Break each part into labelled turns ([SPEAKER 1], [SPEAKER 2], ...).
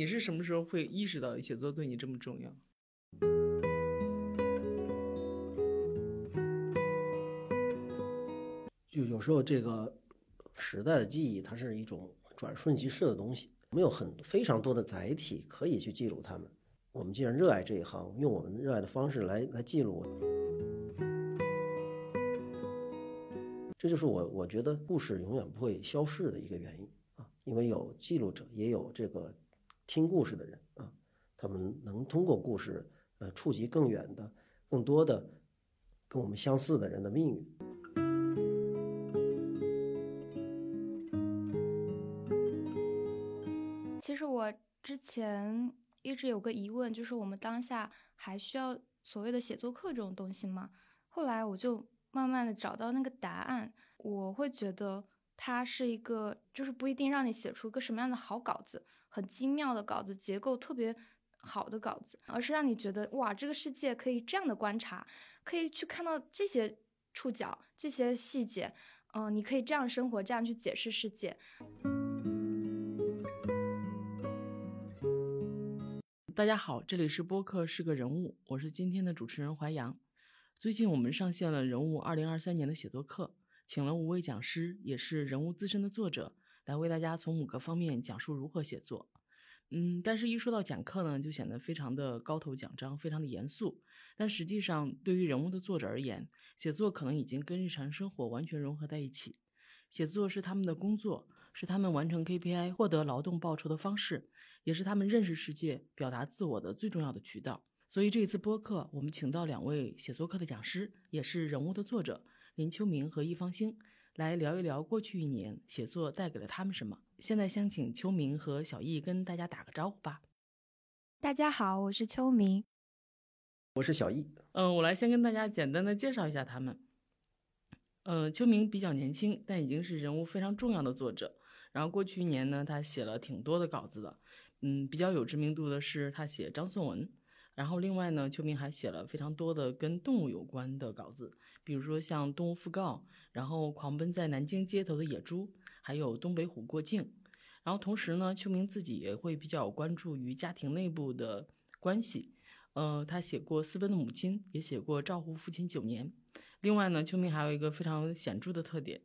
[SPEAKER 1] 你是什么时候会意识到写作对你这么重要？
[SPEAKER 2] 就有时候这个时代的记忆，它是一种转瞬即逝的东西，没有很非常多的载体可以去记录它们。我们既然热爱这一行，用我们热爱的方式来来记录，这就是我我觉得故事永远不会消逝的一个原因啊，因为有记录者，也有这个听故事的人啊，他们能通过故事呃触及更远的、更多的跟我们相似的人的命运。
[SPEAKER 3] 其实我之前。一直有个疑问，就是我们当下还需要所谓的写作课这种东西吗？后来我就慢慢的找到那个答案。我会觉得它是一个，就是不一定让你写出一个什么样的好稿子，很精妙的稿子，结构特别好的稿子，而是让你觉得哇，这个世界可以这样的观察，可以去看到这些触角、这些细节，嗯，你可以这样生活，这样去解释世界。
[SPEAKER 1] 大家好，这里是播客是个人物，我是今天的主持人淮阳。最近我们上线了人物二零二三年的写作课，请了五位讲师，也是人物资深的作者，来为大家从五个方面讲述如何写作。嗯，但是一说到讲课呢，就显得非常的高头奖章，非常的严肃。但实际上，对于人物的作者而言，写作可能已经跟日常生活完全融合在一起。写作是他们的工作，是他们完成 KPI、获得劳动报酬的方式，也是他们认识世界、表达自我的最重要的渠道。所以这一次播客，我们请到两位写作课的讲师，也是人物的作者林秋明和易方星，来聊一聊过去一年写作带给了他们什么。现在先请秋明和小易跟大家打个招呼吧。
[SPEAKER 3] 大家好，我是秋明，
[SPEAKER 2] 我是小易。
[SPEAKER 1] 嗯，我来先跟大家简单的介绍一下他们。呃，秋明比较年轻，但已经是人物非常重要的作者。然后过去一年呢，他写了挺多的稿子的。嗯，比较有知名度的是他写张颂文。然后另外呢，秋明还写了非常多的跟动物有关的稿子，比如说像《动物讣告》，然后狂奔在南京街头的野猪，还有东北虎过境。然后同时呢，秋明自己也会比较关注于家庭内部的关系。呃，他写过《私奔的母亲》，也写过《照顾父亲九年》。另外呢，秋明还有一个非常显著的特点，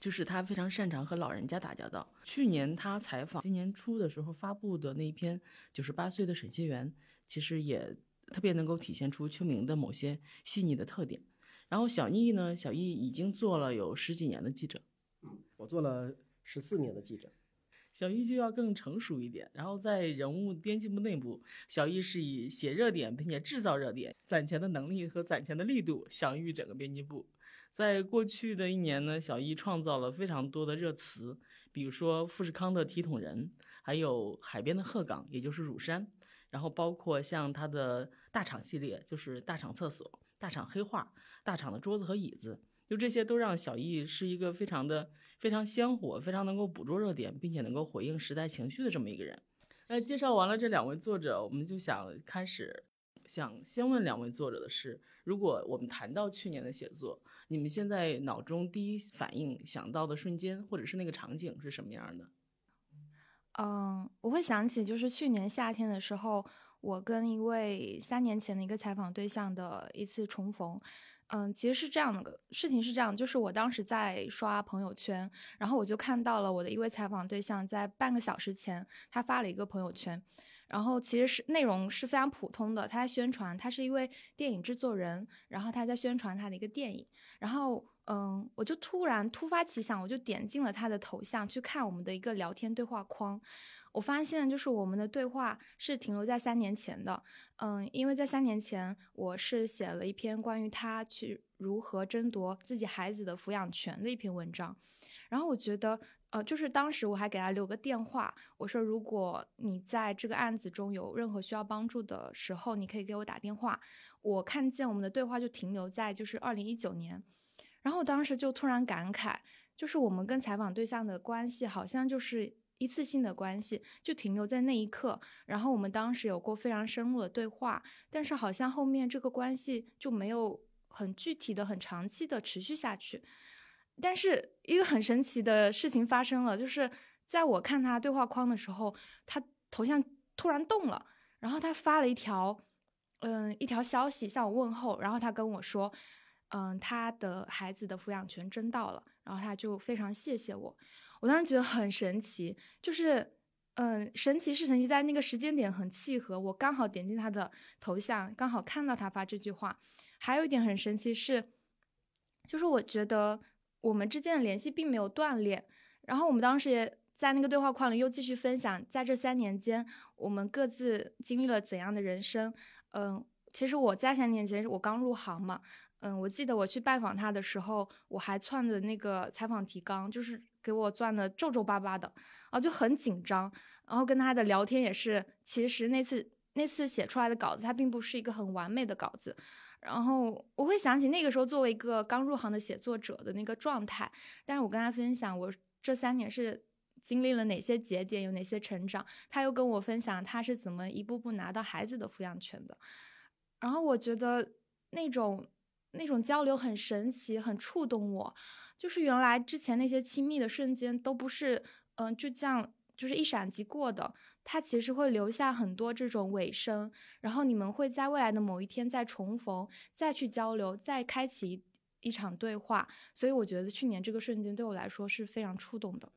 [SPEAKER 1] 就是他非常擅长和老人家打交道。去年他采访，今年初的时候发布的那一篇《九十八岁的沈燮元》，其实也特别能够体现出秋明的某些细腻的特点。然后小易呢，小易已经做了有十几年的记者，
[SPEAKER 2] 嗯，我做了十四年的记者。
[SPEAKER 1] 小易就要更成熟一点，然后在人物编辑部内部，小易是以写热点并且制造热点、攒钱的能力和攒钱的力度享誉整个编辑部。在过去的一年呢，小易创造了非常多的热词，比如说富士康的体统人，还有海边的鹤岗，也就是乳山，然后包括像他的大厂系列，就是大厂厕所、大厂黑化、大厂的桌子和椅子。就这些都让小易是一个非常的非常鲜活、非常能够捕捉热点，并且能够回应时代情绪的这么一个人。那介绍完了这两位作者，我们就想开始，想先问两位作者的是：如果我们谈到去年的写作，你们现在脑中第一反应想到的瞬间，或者是那个场景是什么样的？
[SPEAKER 3] 嗯，我会想起就是去年夏天的时候，我跟一位三年前的一个采访对象的一次重逢。嗯，其实是这样的事情是这样，就是我当时在刷朋友圈，然后我就看到了我的一位采访对象在半个小时前，他发了一个朋友圈，然后其实是内容是非常普通的，他在宣传他是一位电影制作人，然后他在宣传他的一个电影，然后嗯，我就突然突发奇想，我就点进了他的头像去看我们的一个聊天对话框。我发现，就是我们的对话是停留在三年前的，嗯，因为在三年前，我是写了一篇关于他去如何争夺自己孩子的抚养权的一篇文章，然后我觉得，呃，就是当时我还给他留个电话，我说如果你在这个案子中有任何需要帮助的时候，你可以给我打电话。我看见我们的对话就停留在就是二零一九年，然后我当时就突然感慨，就是我们跟采访对象的关系好像就是。一次性的关系就停留在那一刻，然后我们当时有过非常深入的对话，但是好像后面这个关系就没有很具体的、很长期的持续下去。但是一个很神奇的事情发生了，就是在我看他对话框的时候，他头像突然动了，然后他发了一条，嗯，一条消息向我问候，然后他跟我说，嗯，他的孩子的抚养权争到了，然后他就非常谢谢我。我当时觉得很神奇，就是，嗯，神奇是神奇在那个时间点很契合，我刚好点进他的头像，刚好看到他发这句话。还有一点很神奇是，就是我觉得我们之间的联系并没有断裂。然后我们当时也在那个对话框里又继续分享，在这三年间我们各自经历了怎样的人生。嗯，其实我在三年前我刚入行嘛，嗯，我记得我去拜访他的时候，我还攥着那个采访提纲，就是。给我攥的皱皱巴巴的，啊，就很紧张。然后跟他的聊天也是，其实那次那次写出来的稿子，它并不是一个很完美的稿子。然后我会想起那个时候作为一个刚入行的写作者的那个状态。但是我跟他分享我这三年是经历了哪些节点，有哪些成长。他又跟我分享他是怎么一步步拿到孩子的抚养权的。然后我觉得那种那种交流很神奇，很触动我。就是原来之前那些亲密的瞬间都不是，嗯，就这样就是一闪即过的，它其实会留下很多这种尾声，然后你们会在未来的某一天再重逢，再去交流，再开启一场对话。所以我觉得去年这个瞬间对我来说是非常触动的。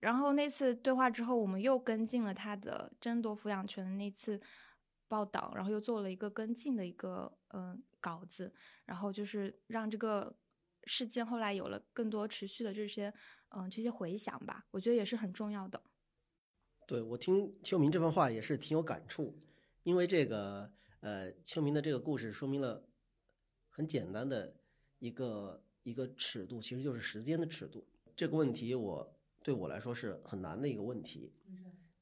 [SPEAKER 3] 然后那次对话之后，我们又跟进了他的争夺抚养权的那次报道，然后又做了一个跟进的一个嗯稿子，然后就是让这个。事件后来有了更多持续的这些，嗯，这些回响吧，我觉得也是很重要的。
[SPEAKER 2] 对我听秋明这番话也是挺有感触，因为这个，呃，秋明的这个故事说明了很简单的一个一个尺度，其实就是时间的尺度。这个问题我对我来说是很难的一个问题，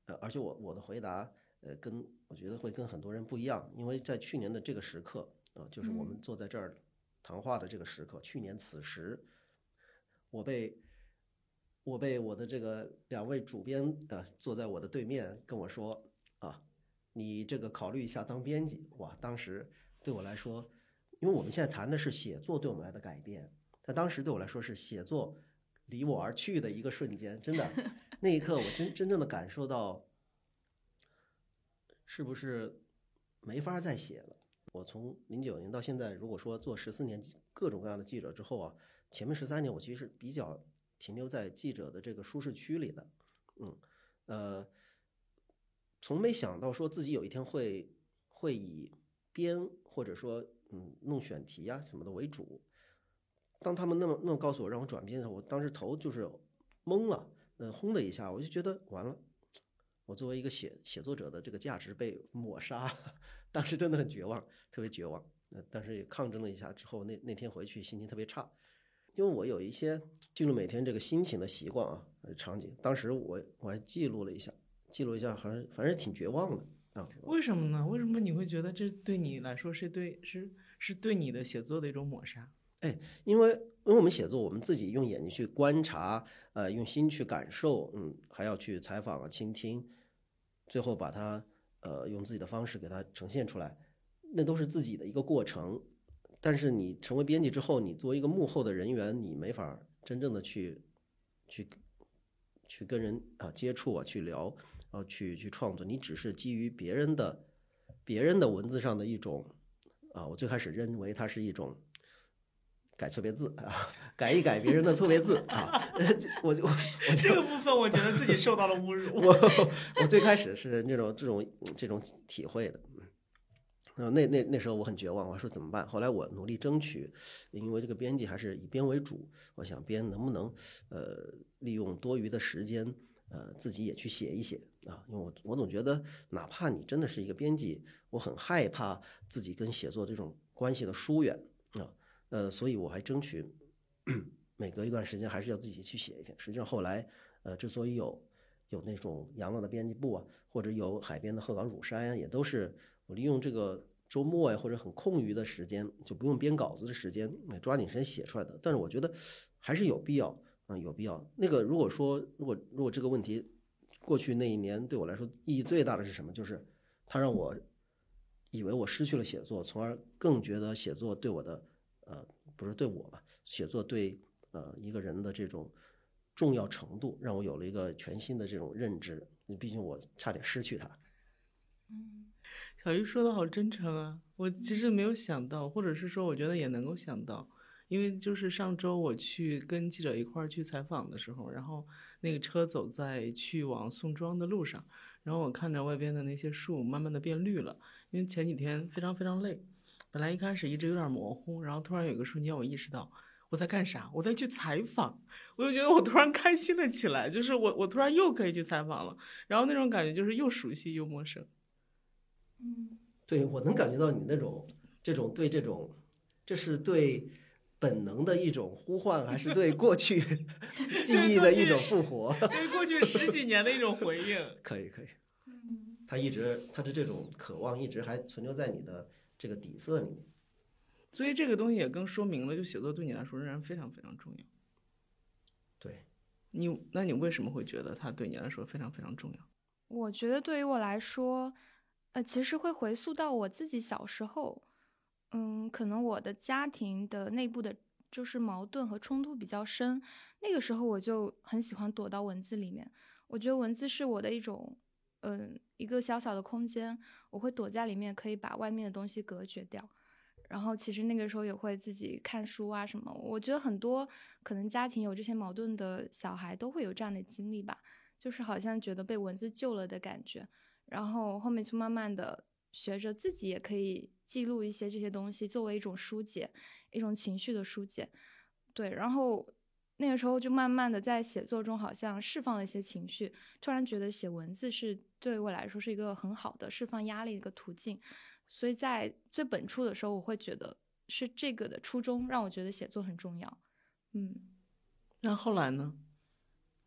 [SPEAKER 2] 呃，而且我我的回答，呃，跟我觉得会跟很多人不一样，因为在去年的这个时刻，啊，就是我们坐在这儿。谈话的这个时刻，去年此时，我被我被我的这个两位主编呃坐在我的对面跟我说啊，你这个考虑一下当编辑哇！当时对我来说，因为我们现在谈的是写作对我们来的改变，但当时对我来说是写作离我而去的一个瞬间，真的 那一刻我真真正的感受到，是不是没法再写了？我从零九年到现在，如果说做十四年各种各样的记者之后啊，前面十三年我其实是比较停留在记者的这个舒适区里的，嗯，呃，从没想到说自己有一天会会以编或者说嗯弄选题啊什么的为主。当他们那么那么告诉我让我转编的时候，我当时头就是懵了，呃，轰的一下，我就觉得完了，我作为一个写写作者的这个价值被抹杀。当时真的很绝望，特别绝望。呃，但是也抗争了一下之后，那那天回去心情特别差，因为我有一些记录每天这个心情的习惯啊，场景。当时我我还记录了一下，记录一下，好像反正挺绝望的啊。
[SPEAKER 1] 为什么呢？为什么你会觉得这对你来说是对是是对你的写作的一种抹杀？
[SPEAKER 2] 哎，因为因为我们写作，我们自己用眼睛去观察，呃，用心去感受，嗯，还要去采访啊、倾听，最后把它。呃，用自己的方式给它呈现出来，那都是自己的一个过程。但是你成为编辑之后，你作为一个幕后的人员，你没法真正的去去去跟人啊接触啊，去聊，然后去去创作。你只是基于别人的别人的文字上的一种啊，我最开始认为它是一种。改错别字啊，改一改别人的错别字啊，我就我
[SPEAKER 1] 这个部分我觉得自己受到了侮辱。
[SPEAKER 2] 我我最开始是那种这种这种体会的，嗯，那那那时候我很绝望，我说怎么办？后来我努力争取，因为这个编辑还是以编为主，我想编能不能呃利用多余的时间呃自己也去写一写啊，因为我我总觉得哪怕你真的是一个编辑，我很害怕自己跟写作这种关系的疏远啊。呃，所以我还争取 每隔一段时间还是要自己去写一篇。实际上后来，呃，之所以有有那种养老的编辑部啊，或者有海边的鹤岗乳山，也都是我利用这个周末呀或者很空余的时间，就不用编稿子的时间，抓紧时间写出来的。但是我觉得还是有必要，嗯，有必要。那个如果说如果如果这个问题过去那一年对我来说意义最大的是什么？就是它让我以为我失去了写作，从而更觉得写作对我的。呃，不是对我吧？写作对呃一个人的这种重要程度，让我有了一个全新的这种认知。毕竟我差点失去它。
[SPEAKER 3] 嗯
[SPEAKER 1] 小鱼说的好真诚啊！我其实没有想到，或者是说，我觉得也能够想到，因为就是上周我去跟记者一块儿去采访的时候，然后那个车走在去往宋庄的路上，然后我看着外边的那些树慢慢的变绿了，因为前几天非常非常累，本来一开始一直有点模糊，然后突然有一个瞬间我意识到我在干啥，我在去采访，我就觉得我突然开心了起来，就是我我突然又可以去采访了，然后那种感觉就是又熟悉又陌生。
[SPEAKER 3] 嗯
[SPEAKER 2] 对我能感觉到你那种这种对这种，这是对本能的一种呼唤，还是对过去 记忆的一种复活？
[SPEAKER 1] 对过去十几年的一种回应。
[SPEAKER 2] 可以可以，
[SPEAKER 3] 嗯
[SPEAKER 2] 他一直他的这种渴望一直还存留在你的这个底色里面。
[SPEAKER 1] 所以这个东西也更说明了，就写作对你来说仍然非常非常重要。
[SPEAKER 2] 对，
[SPEAKER 1] 你那你为什么会觉得它对你来说非常非常重要？
[SPEAKER 3] 我觉得对于我来说，呃，其实会回溯到我自己小时候，嗯，可能我的家庭的内部的就是矛盾和冲突比较深，那个时候我就很喜欢躲到文字里面。我觉得文字是我的一种，嗯，一个小小的空间，我会躲在里面，可以把外面的东西隔绝掉。然后其实那个时候也会自己看书啊什么。我觉得很多可能家庭有这些矛盾的小孩都会有这样的经历吧。就是好像觉得被文字救了的感觉，然后后面就慢慢的学着自己也可以记录一些这些东西，作为一种疏解，一种情绪的疏解。对，然后那个时候就慢慢的在写作中好像释放了一些情绪，突然觉得写文字是对我来说是一个很好的释放压力的一个途径。所以在最本初的时候，我会觉得是这个的初衷让我觉得写作很重要。嗯。
[SPEAKER 1] 那后来呢？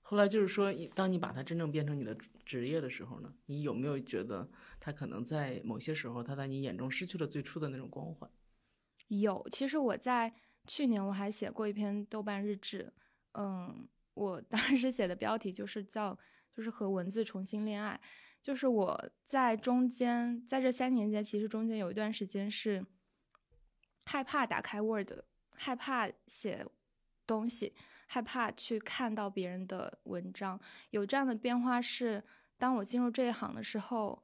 [SPEAKER 1] 后来就是说，当你把它真正变成你的职业的时候呢，你有没有觉得它可能在某些时候，它在你眼中失去了最初的那种光环？
[SPEAKER 3] 有，其实我在去年我还写过一篇豆瓣日志，嗯，我当时写的标题就是叫就是和文字重新恋爱，就是我在中间在这三年间，其实中间有一段时间是害怕打开 Word，害怕写东西。害怕去看到别人的文章，有这样的变化是，当我进入这一行的时候，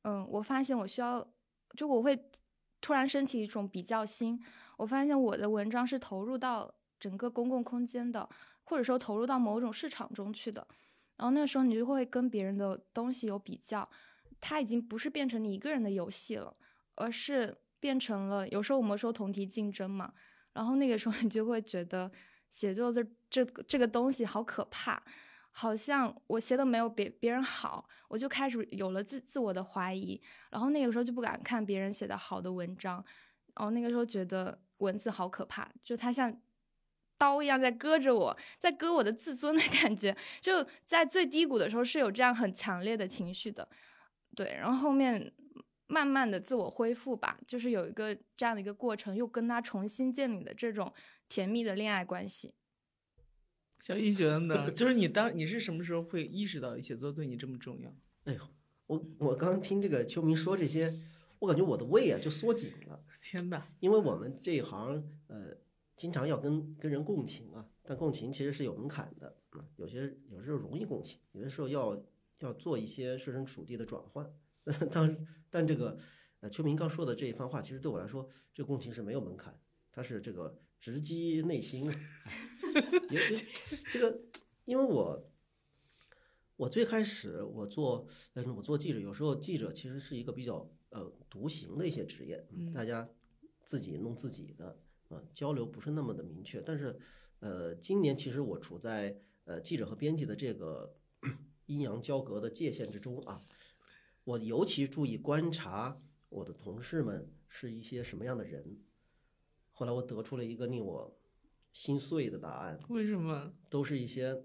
[SPEAKER 3] 嗯，我发现我需要，就我会突然升起一种比较心。我发现我的文章是投入到整个公共空间的，或者说投入到某种市场中去的。然后那个时候你就会跟别人的东西有比较，它已经不是变成你一个人的游戏了，而是变成了有时候我们说同题竞争嘛。然后那个时候你就会觉得。写作这这这个东西好可怕，好像我写的没有别别人好，我就开始有了自自我的怀疑，然后那个时候就不敢看别人写的好的文章，然后那个时候觉得文字好可怕，就它像刀一样在割着我，在割我的自尊的感觉，就在最低谷的时候是有这样很强烈的情绪的，对，然后后面慢慢的自我恢复吧，就是有一个这样的一个过程，又跟他重新建立的这种。甜蜜的恋爱关系，
[SPEAKER 1] 小易觉得呢？就是你当你是什么时候会意识到写作对你这么重要？
[SPEAKER 2] 哎呦，我我刚刚听这个秋明说这些，我感觉我的胃啊就缩紧了。
[SPEAKER 1] 天哪！
[SPEAKER 2] 因为我们这一行呃，经常要跟跟人共情啊，但共情其实是有门槛的啊，有些有时候容易共情，有的时候要要做一些设身处地的转换。当但这个呃秋明刚说的这一番话，其实对我来说，这个共情是没有门槛，它是这个。直击内心，也这个，因为我我最开始我做嗯我做记者，有时候记者其实是一个比较呃独行的一些职业，大家自己弄自己的啊，交流不是那么的明确。但是呃，今年其实我处在呃记者和编辑的这个阴阳交隔的界限之中啊，我尤其注意观察我的同事们是一些什么样的人。后来我得出了一个令我心碎的答案。
[SPEAKER 1] 为什么？
[SPEAKER 2] 都是一些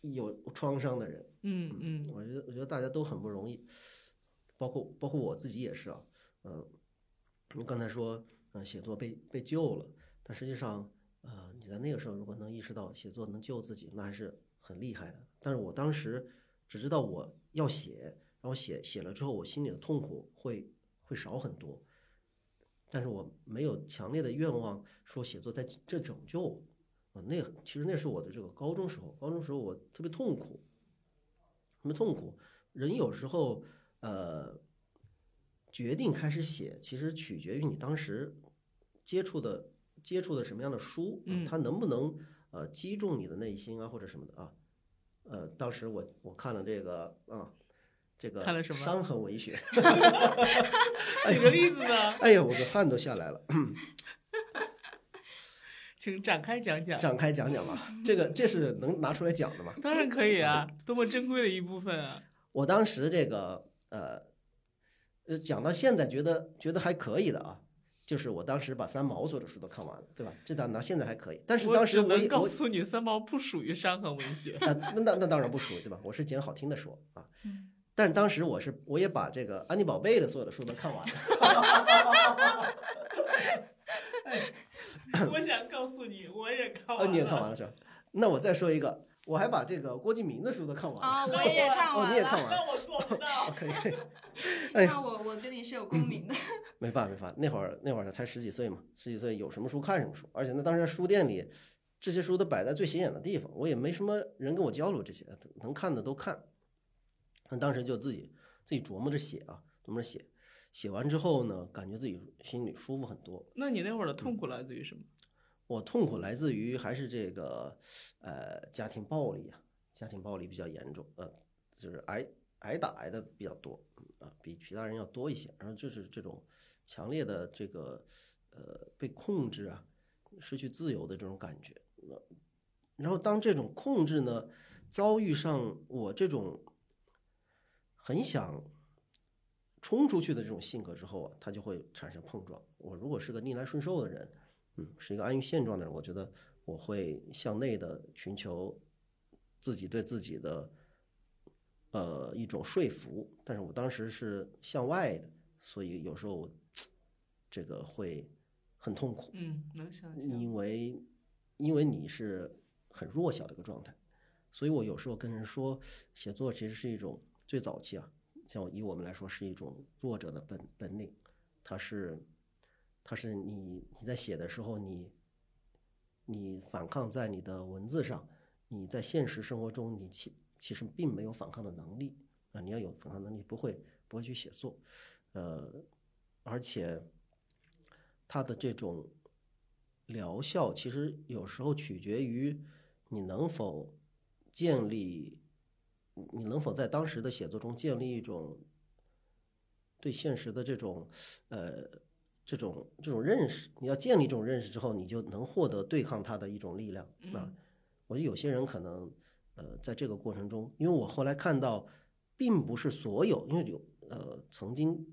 [SPEAKER 2] 有创伤的人。
[SPEAKER 1] 嗯嗯，
[SPEAKER 2] 我觉得我觉得大家都很不容易，包括包括我自己也是啊。嗯，你刚才说，嗯，写作被被救了，但实际上，呃，你在那个时候如果能意识到写作能救自己，那还是很厉害的。但是我当时只知道我要写，然后写写了之后，我心里的痛苦会会少很多。但是我没有强烈的愿望说写作在这拯救，啊，那其实那是我的这个高中时候，高中时候我特别痛苦，特别痛苦。人有时候呃决定开始写，其实取决于你当时接触的接触的什么样的书，
[SPEAKER 1] 嗯
[SPEAKER 2] 它能不能呃击中你的内心啊或者什么的啊。呃，当时我我看了这个啊，这个
[SPEAKER 1] 看了什么
[SPEAKER 2] 伤痕文学，
[SPEAKER 1] 举个例子呢，
[SPEAKER 2] 哎呀，我的汗都下来了。
[SPEAKER 1] 请展开讲讲。
[SPEAKER 2] 展开讲讲吧，这个这是能拿出来讲的吗？
[SPEAKER 1] 当然可以啊，多么珍贵的一部分啊！
[SPEAKER 2] 我当时这个呃呃讲到现在觉得觉得还可以的啊，就是我当时把三毛所有的书都看完了，对吧？这到到现在还可以，但是当时我也我
[SPEAKER 1] 告诉你，三毛不属于伤痕文学。
[SPEAKER 2] 啊那那那当然不属于对吧？我是捡好听的说啊，
[SPEAKER 3] 嗯
[SPEAKER 2] 但是当时我是我也把这个安妮宝贝的所有的书都看完了，
[SPEAKER 1] 我想告诉你，我也看
[SPEAKER 2] 哦，你也看完了是吧？那我再说一个，我还把这个郭敬明的书都看完了，
[SPEAKER 3] 啊，我也 看
[SPEAKER 2] 哦，
[SPEAKER 3] 完了。
[SPEAKER 2] 你也看完了，
[SPEAKER 1] 那我做不到。
[SPEAKER 2] 可以可以，哎
[SPEAKER 3] 那我我跟你是有共鸣的。
[SPEAKER 2] 没办法，没办法，那会儿那会儿才十几岁嘛，十几岁有什么书看什么书，而且那当时在书店里，这些书都摆在最显眼的地方，我也没什么人跟我交流这些，能看的都看。那当时就自己自己琢磨着写啊，琢磨着写，写完之后呢，感觉自己心里舒服很多。
[SPEAKER 1] 那你那会儿的痛苦来自于什么？
[SPEAKER 2] 我痛苦来自于还是这个呃家庭暴力啊，家庭暴力比较严重，呃，就是挨挨打挨的比较多啊，比其他人要多一些。然后就是这种强烈的这个呃被控制啊，失去自由的这种感觉。那然后当这种控制呢遭遇上我这种很想冲出去的这种性格之后啊，他就会产生碰撞。我如果是个逆来顺受的人。嗯，是一个安于现状的人，我觉得我会向内的寻求自己对自己的呃一种说服，但是我当时是向外的，所以有时候这个会很痛苦，
[SPEAKER 1] 嗯，能想象。
[SPEAKER 2] 因为因为你是很弱小的一个状态，所以我有时候跟人说，写作其实是一种最早期啊，像以我们来说是一种弱者的本本领，它是。它是你你在写的时候，你你反抗在你的文字上，你在现实生活中，你其其实并没有反抗的能力啊！你要有反抗能力，不会不会去写作，呃，而且它的这种疗效，其实有时候取决于你能否建立，你能否在当时的写作中建立一种对现实的这种呃。这种这种认识，你要建立这种认识之后，你就能获得对抗它的一种力量。那我觉得有些人可能，呃，在这个过程中，因为我后来看到，并不是所有，因为有呃曾经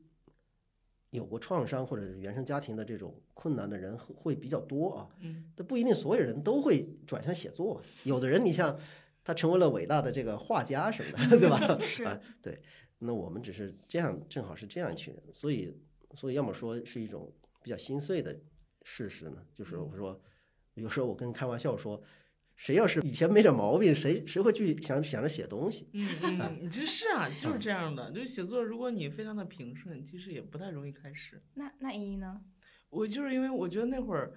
[SPEAKER 2] 有过创伤或者是原生家庭的这种困难的人会比较多啊。
[SPEAKER 1] 嗯，
[SPEAKER 2] 但不一定所有人都会转向写作。有的人，你像他成为了伟大的这个画家什么的，对吧？
[SPEAKER 3] 是
[SPEAKER 2] 啊，对。那我们只是这样，正好是这样一群人，所以。所以，要么说是一种比较心碎的事实呢，就是我说，有时候我跟开玩笑说，谁要是以前没点毛病，谁谁会去想想着写东西？
[SPEAKER 1] 嗯嗯，其实是啊，就是这样的。就是写作，如果你非常的平顺，其实也不太容易开始。
[SPEAKER 3] 那那依依呢？
[SPEAKER 1] 我就是因为我觉得那会儿，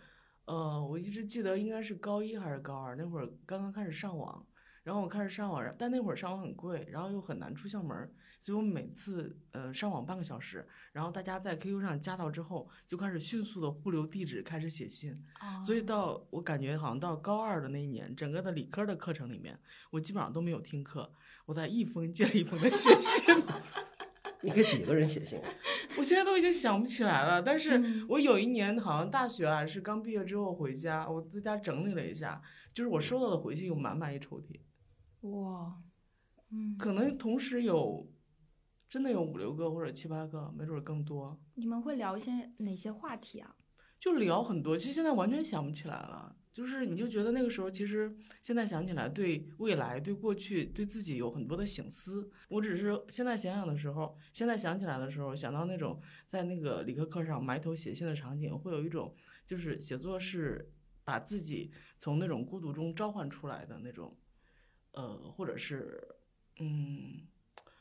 [SPEAKER 1] 呃，我一直记得应该是高一还是高二，那会儿刚刚开始上网，然后我开始上网，但那会儿上网很贵，然后又很难出校门。所以我每次呃上网半个小时，然后大家在 QQ 上加到之后，就开始迅速的互留地址，开始写信。
[SPEAKER 3] 哦
[SPEAKER 1] 所以到我感觉好像到高二的那一年，整个的理科的课程里面，我基本上都没有听课，我在一封接着一封的写信。
[SPEAKER 2] 你给几个人写信？
[SPEAKER 1] 我现在都已经想不起来了，但是
[SPEAKER 3] 嗯
[SPEAKER 1] 我有一年好像大学还是刚毕业之后回家，我在家整理了一下，就是我收到的回信有满满一抽屉，
[SPEAKER 3] 哇，嗯，
[SPEAKER 1] 可能同时有。真的有五六个或者七八个，没准更多。
[SPEAKER 3] 你们会聊一些哪些话题啊？
[SPEAKER 1] 就聊很多，其实现在完全想不起来了。就是你就觉得那个时候，其实现在想起来，对未来、对过去、对自己有很多的醒思。我只是现在想想的时候，现在想起来的时候，想到那种在那个理科课上埋头写信的场景，会有一种就是写作是把自己从那种孤独中召唤出来的那种，呃，或者是嗯。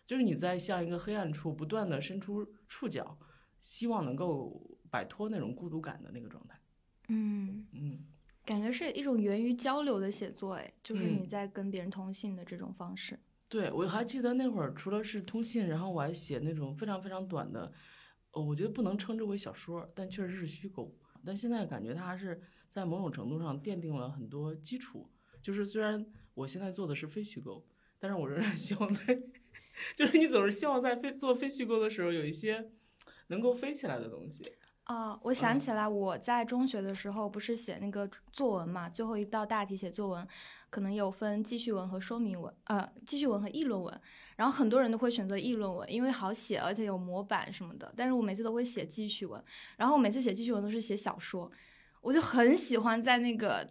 [SPEAKER 1] 就是你在向一个黑暗处不断的伸出触角，希望能够摆脱那种孤独感的那个状态。
[SPEAKER 3] 嗯
[SPEAKER 1] 嗯，
[SPEAKER 3] 感觉是一种源于交流的写作，哎，就是
[SPEAKER 1] 嗯
[SPEAKER 3] 你在跟别人通信的这种方式。
[SPEAKER 1] 对，我还记得那会儿，除了是通信，然后我还写那种非常非常短的，呃，我觉得不能称之为小说，但确实是虚构。但现在感觉它还是在某种程度上奠定了很多基础。就是虽然我现在做的是非虚构，但是我仍然希望在，就是你总是希望在非做非虚构的时候有一些能够飞起来的东西。
[SPEAKER 3] 啊、我想
[SPEAKER 1] 嗯
[SPEAKER 3] 起来，我在中学的时候不是写那个作文嘛，最后一道大题写作文，可能有分记叙文和说明文，呃，记叙文和议论文。然后很多人都会选择议论文，因为好写，而且有模板什么的。但是我每次都会写记叙文，然后我每次写记叙文都是写小说，我就很喜欢在那个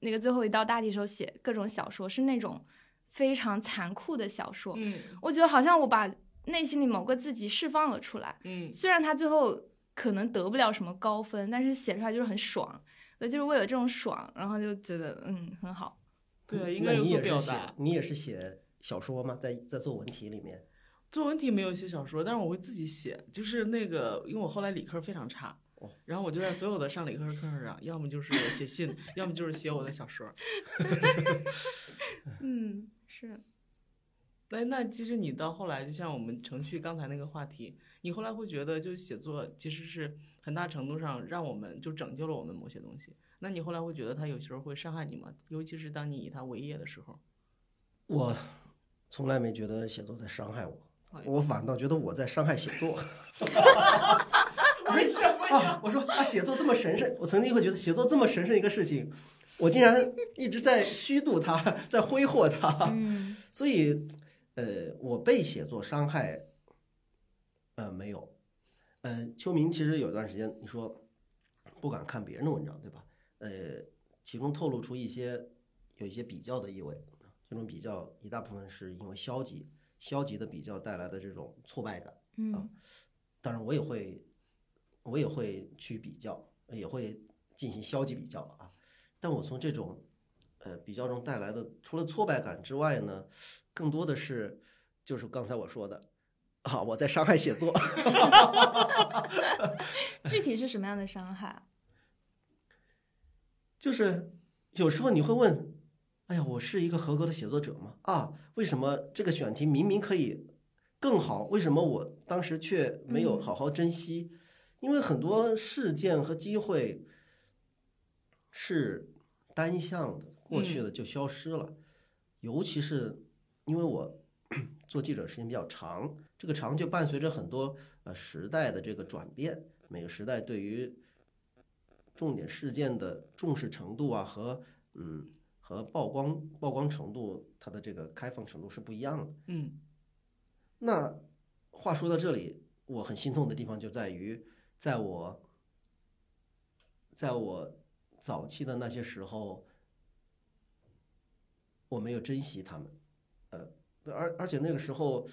[SPEAKER 3] 那个最后一道大题时候写各种小说，是那种非常残酷的小说。
[SPEAKER 1] 嗯
[SPEAKER 3] 我觉得好像我把内心里某个自己释放了出来。
[SPEAKER 1] 嗯，
[SPEAKER 3] 虽然他最后可能得不了什么高分，但是写出来就是很爽，对，就是为了这种爽，然后就觉得嗯很好。
[SPEAKER 1] 对，应该有所表达。
[SPEAKER 2] 你也是写小说吗？在在作文题里面，
[SPEAKER 1] 作文题没有写小说，但是我会自己写，就是那个，因为我后来理科非常差
[SPEAKER 2] 哦，
[SPEAKER 1] 然后我就在所有的上理科课上，要么就是写信，要么就是写我的小说。
[SPEAKER 3] 嗯，是。
[SPEAKER 1] 那那其实你到后来，就像我们程序刚才那个话题，你后来会觉得，就写作其实是很大程度上让我们就拯救了我们某些东西。那你后来会觉得他有时候会伤害你吗？尤其是当你以他为业的时候。
[SPEAKER 2] 我从来没觉得写作在伤害我，
[SPEAKER 1] 哎
[SPEAKER 2] 我反倒觉得我在伤害写作。啊，我说啊，写作这么神圣，我曾经会觉得写作这么神圣一个事情，我竟然一直在虚度它，在挥霍它。
[SPEAKER 3] 嗯
[SPEAKER 2] 所以，呃，我被写作伤害，呃，没有。呃，秋明其实有段时间你说不敢看别人的文章，对吧？呃，其中透露出一些有一些比较的意味，这种比较一大部分是因为消极，消极的比较带来的这种挫败感。
[SPEAKER 3] 嗯
[SPEAKER 2] 当然，我也会，我也会去比较，也会进行消极比较啊。但我从这种呃比较中带来的，除了挫败感之外呢，更多的是就是刚才我说的啊，我在伤害写作。
[SPEAKER 3] 具体是什么样的伤害啊？
[SPEAKER 2] 就是有时候你会问，哎呀，我是一个合格的写作者吗？啊，为什么这个选题明明可以更好，为什么我当时却没有
[SPEAKER 3] 嗯
[SPEAKER 2] 好好珍惜？因为很多事件和机会是单向的，过去的就消失了。尤其是因为我 做记者时间比较长，这个长就伴随着很多呃时代的这个转变，每个时代对于重点事件的重视程度啊，和嗯和曝光曝光程度，它的这个开放程度是不一样的。
[SPEAKER 1] 嗯
[SPEAKER 2] 那话说到这里，我很心痛的地方就在于，在我在我早期的那些时候，我没有珍惜他们，呃，而而且那个时候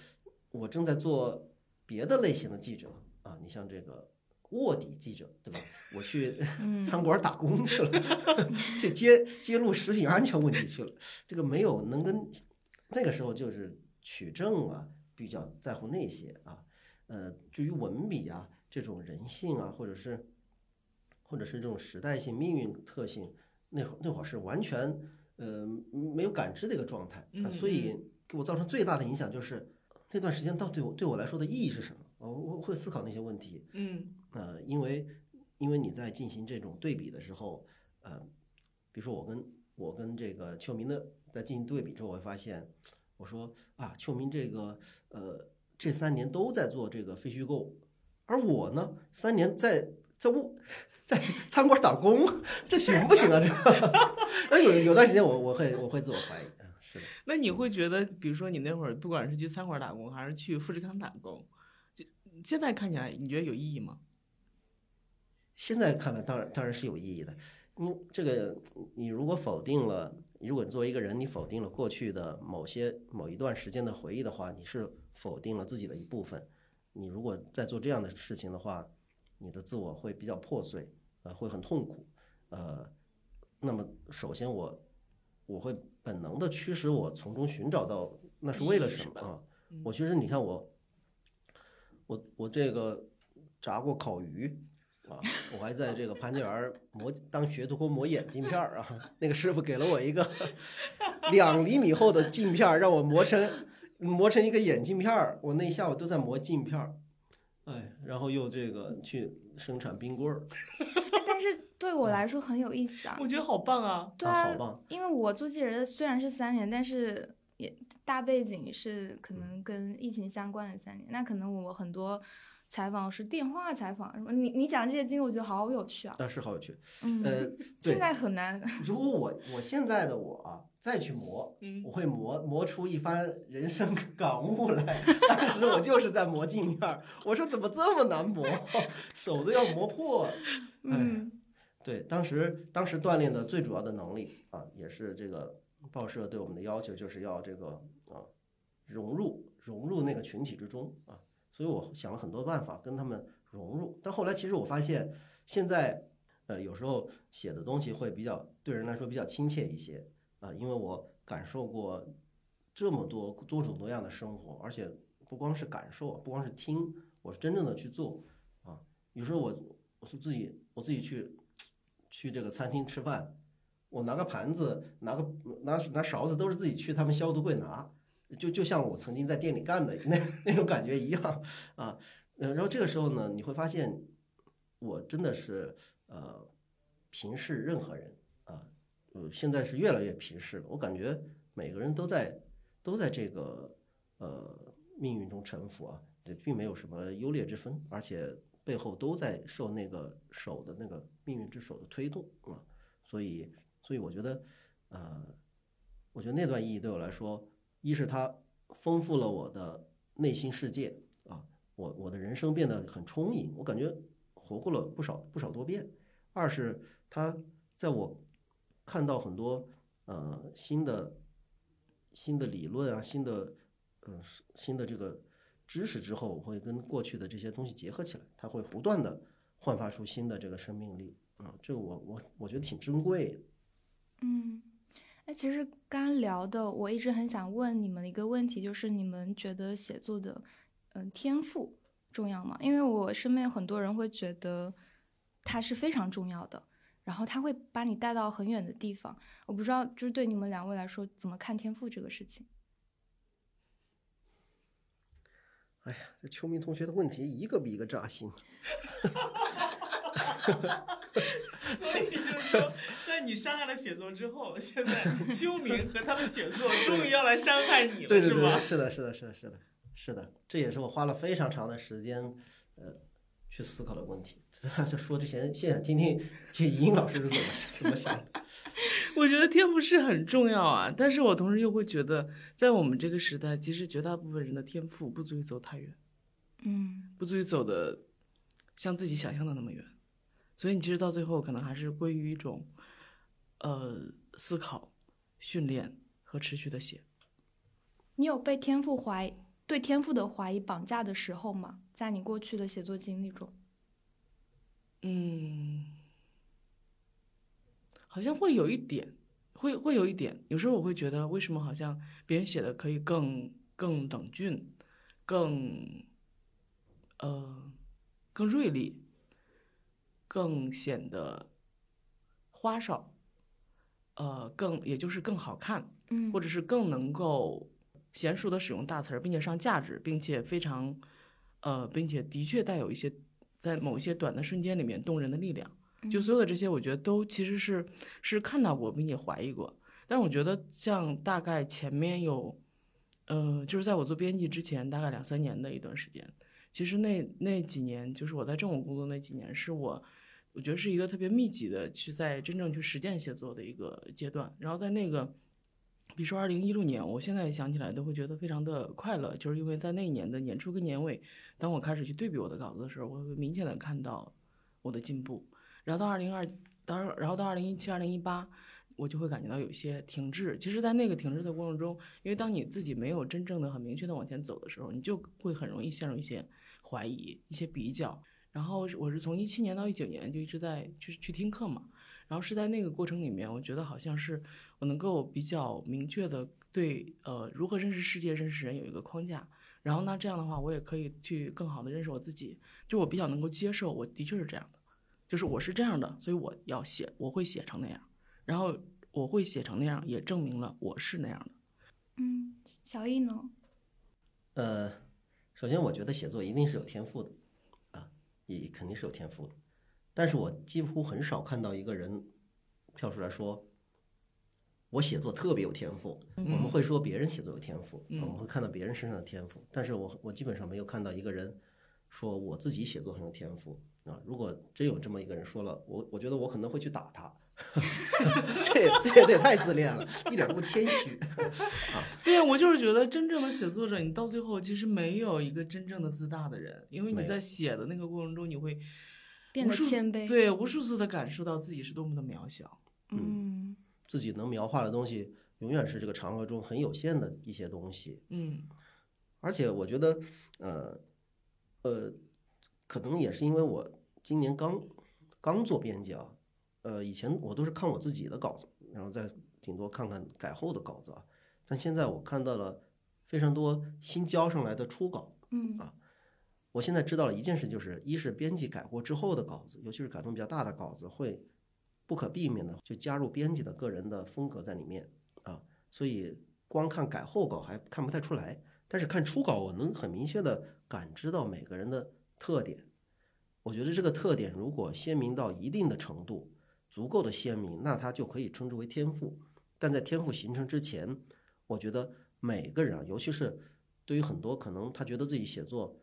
[SPEAKER 2] 我正在做别的类型的记者啊，你像这个卧底记者，对吧？我去
[SPEAKER 3] 嗯
[SPEAKER 2] 餐馆打工去了，去揭揭露食品安全问题去了。这个没有能跟那个时候就是取证啊，比较在乎那些啊。呃，至于文笔啊，这种人性啊，或者是或者是这种时代性、命运特性，那会儿那会儿是完全呃没有感知的一个状态所以给我造成最大的影响就是那段时间到底对我对我来说的意义是什么？我我会思考那些问题。
[SPEAKER 1] 嗯
[SPEAKER 2] 呃，因为因为你在进行这种对比的时候，呃，比如说我跟我跟这个秋明的在进行对比之后，我会发现，我说啊，秋明这个呃这三年都在做这个非虚构，而我呢三年在在屋在餐馆打工，这行不行啊？这个，那有有段时间我我会我会自我怀疑，嗯是的。
[SPEAKER 1] 那你会觉得，比如说你那会儿不管是去餐馆打工，还是去富士康打工，就现在看起来，你觉得有意义吗？
[SPEAKER 2] 现在看来，当然当然是有意义的。你这个，你如果否定了，如果作为一个人，你否定了过去的某些某一段时间的回忆的话，你是否定了自己的一部分。你如果在做这样的事情的话，你的自我会比较破碎，呃，会很痛苦，呃，那么首先我我会本能的驱使我从中寻找到那是为了什么啊？
[SPEAKER 1] 嗯
[SPEAKER 2] 我其实你看我，我我这个炸过烤鱼，啊，我还在这个潘家园磨当学徒工磨眼镜片儿啊，那个师傅给了我一个 两厘米厚的镜片儿，让我磨成磨成一个眼镜片儿，我那一下午都在磨镜片儿，哎，然后又这个去生产冰棍儿，
[SPEAKER 3] 哎但是对我来说很有意思啊。
[SPEAKER 1] 我觉得好棒啊！
[SPEAKER 3] 对啊，
[SPEAKER 2] 啊好棒
[SPEAKER 3] 因为我做记者虽然是三年，但是也大背景是可能跟疫情相关的三年。那可能我很多采访是电话采访什么，你你讲这些经历，我觉得好有趣啊。
[SPEAKER 2] 但是好有趣。
[SPEAKER 3] 嗯，
[SPEAKER 2] 呃，
[SPEAKER 3] 现，在很难。
[SPEAKER 2] 如果我我现在的我啊再去磨，
[SPEAKER 1] 嗯
[SPEAKER 2] 我会磨磨出一番人生感悟来。当时我就是在磨镜面儿，我说怎么这么难磨，手都要磨破。哎
[SPEAKER 3] 嗯
[SPEAKER 2] 对，当时当时锻炼的最主要的能力啊，也是这个报社对我们的要求，就是要这个啊融入融入那个群体之中啊。所以我想了很多办法跟他们融入，但后来其实我发现，现在呃有时候写的东西会比较对人来说比较亲切一些啊，因为我感受过这么多多种多样的生活，而且不光是感受，不光是听，我是真正的去做啊。有时候我我是自己我自己去去这个餐厅吃饭，我拿个盘子，拿个拿拿勺子都是自己去他们消毒柜拿，就就像我曾经在店里干的那那种感觉一样啊。呃，然后这个时候呢，你会发现我真的是呃平视任何人啊，呃，现在是越来越平视了。我感觉每个人都在都在这个呃命运中沉浮啊，这并没有什么优劣之分，而且背后都在受那个手的那个命运之手的推动啊，所以所以我觉得呃，我觉得那段意义对我来说，一是它丰富了我的内心世界啊，我我的人生变得很充盈，我感觉活过了不少不少多变；二是它在我看到很多呃新的新的理论啊，新的嗯新的这个知识之后，我会跟过去的这些东西结合起来，它会不断的焕发出新的这个生命力啊，这个我我我觉得挺珍贵的。
[SPEAKER 3] 嗯，哎，其实刚刚聊的，我一直很想问你们的一个问题，就是你们觉得写作的嗯天赋重要吗？因为我身边有很多人会觉得它是非常重要的，然后它会把你带到很远的地方。我不知道，就是对你们两位来说，怎么看天赋这个事情？
[SPEAKER 2] 哎呀，这秋明同学的问题一个比一个扎心。
[SPEAKER 1] 所以就是说，在你伤害了写作之后，现在秋明和他的写作 终于要来伤害你了，
[SPEAKER 2] 对对对，
[SPEAKER 1] 是吗？
[SPEAKER 2] 是的，是的，是的，是的，是的，这也是我花了非常长的时间，呃，去思考的问题。在说之前，先想听听这莹莹老师是怎么怎么想的。
[SPEAKER 1] 我觉得天赋是很重要啊，但是我同时又会觉得，在我们这个时代，其实绝大部分人的天赋不足以走太远，
[SPEAKER 3] 嗯
[SPEAKER 1] 不足以走的像自己想象的那么远，所以你其实到最后可能还是归于一种，呃，思考、训练和持续的写。
[SPEAKER 3] 你有被天赋怀疑、对天赋的怀疑绑架的时候吗？在你过去的写作经历中？
[SPEAKER 1] 嗯，好像会有一点，会会有一点。有时候我会觉得，为什么好像别人写的可以更更冷峻，更呃更锐利，更显得花哨，呃，更也就是更好看，
[SPEAKER 3] 嗯
[SPEAKER 1] 或者是更能够娴熟的使用大词儿，并且上价值，并且非常呃，并且的确带有一些在某一些短的瞬间里面动人的力量。就所有的这些，我觉得都其实是是看到过并且怀疑过。但是我觉得像大概前面有，呃，就是在我做编辑之前，大概两三年的一段时间，其实那那几年，就是我在政府工作那几年，是我我觉得是一个特别密集的去在真正去实践写作的一个阶段。然后在那个，比如说二零一六年，我现在想起来都会觉得非常的快乐，就是因为在那一年的年初跟年尾，当我开始去对比我的稿子的时候，我会明显的看到我的进步。然后到二零二，到然后到二零一七、二零一八，我就会感觉到有些停滞。其实，在那个停滞的过程中，因为当你自己没有真正的很明确的往前走的时候，你就会很容易陷入一些怀疑、一些比较。然后我是从一七年到一九年就一直在去去听课嘛，然后是在那个过程里面，我觉得好像是我能够比较明确的对呃如何认识世界、认识人有一个框架。然后那，这样的话，我也可以去更好的认识我自己，就我比较能够接受，我的确是这样的。就是我是这样的，所以我要写，我会写成那样，然后我会写成那样，也证明了我是那样的。
[SPEAKER 3] 嗯，小易呢？
[SPEAKER 2] 呃，首先我觉得写作一定是有天赋的，啊，也肯定是有天赋的，但是我几乎很少看到一个人跳出来说，我写作特别有天赋。我们会说别人写作有天赋，我们会看到别人身上的天赋，但是我我基本上没有看到一个人说我自己写作很有天赋啊。如果真有这么一个人说了，我我觉得我可能会去打他。这也这也太自恋了，一点都不谦虚。
[SPEAKER 1] 对，我就是觉得真正的写作者，你到最后其实没有一个真正的自大的人，因为你在写的那个过程中，你会
[SPEAKER 3] 变得谦卑，
[SPEAKER 1] 对，无数次的感受到自己是多么的渺小。
[SPEAKER 3] 嗯，
[SPEAKER 2] 自己能描画的东西，永远是这个长河中很有限的一些东西。
[SPEAKER 1] 嗯，
[SPEAKER 2] 而且我觉得，呃，呃，可能也是因为我今年刚刚做编辑啊。呃，以前我都是看我自己的稿子，然后再顶多看看改后的稿子啊。但现在我看到了非常多新交上来的初稿，
[SPEAKER 3] 嗯
[SPEAKER 2] 啊，我现在知道了一件事，就是一是编辑改过之后的稿子，尤其是改动比较大的稿子，会不可避免的就加入编辑的个人的风格在里面啊。所以光看改后稿还看不太出来，但是看初稿，我能很明确的感知到每个人的特点。我觉得这个特点如果鲜明到一定的程度。足够的鲜明，那它就可以称之为天赋。但在天赋形成之前，我觉得每个人，尤其是对于很多可能他觉得自己写作，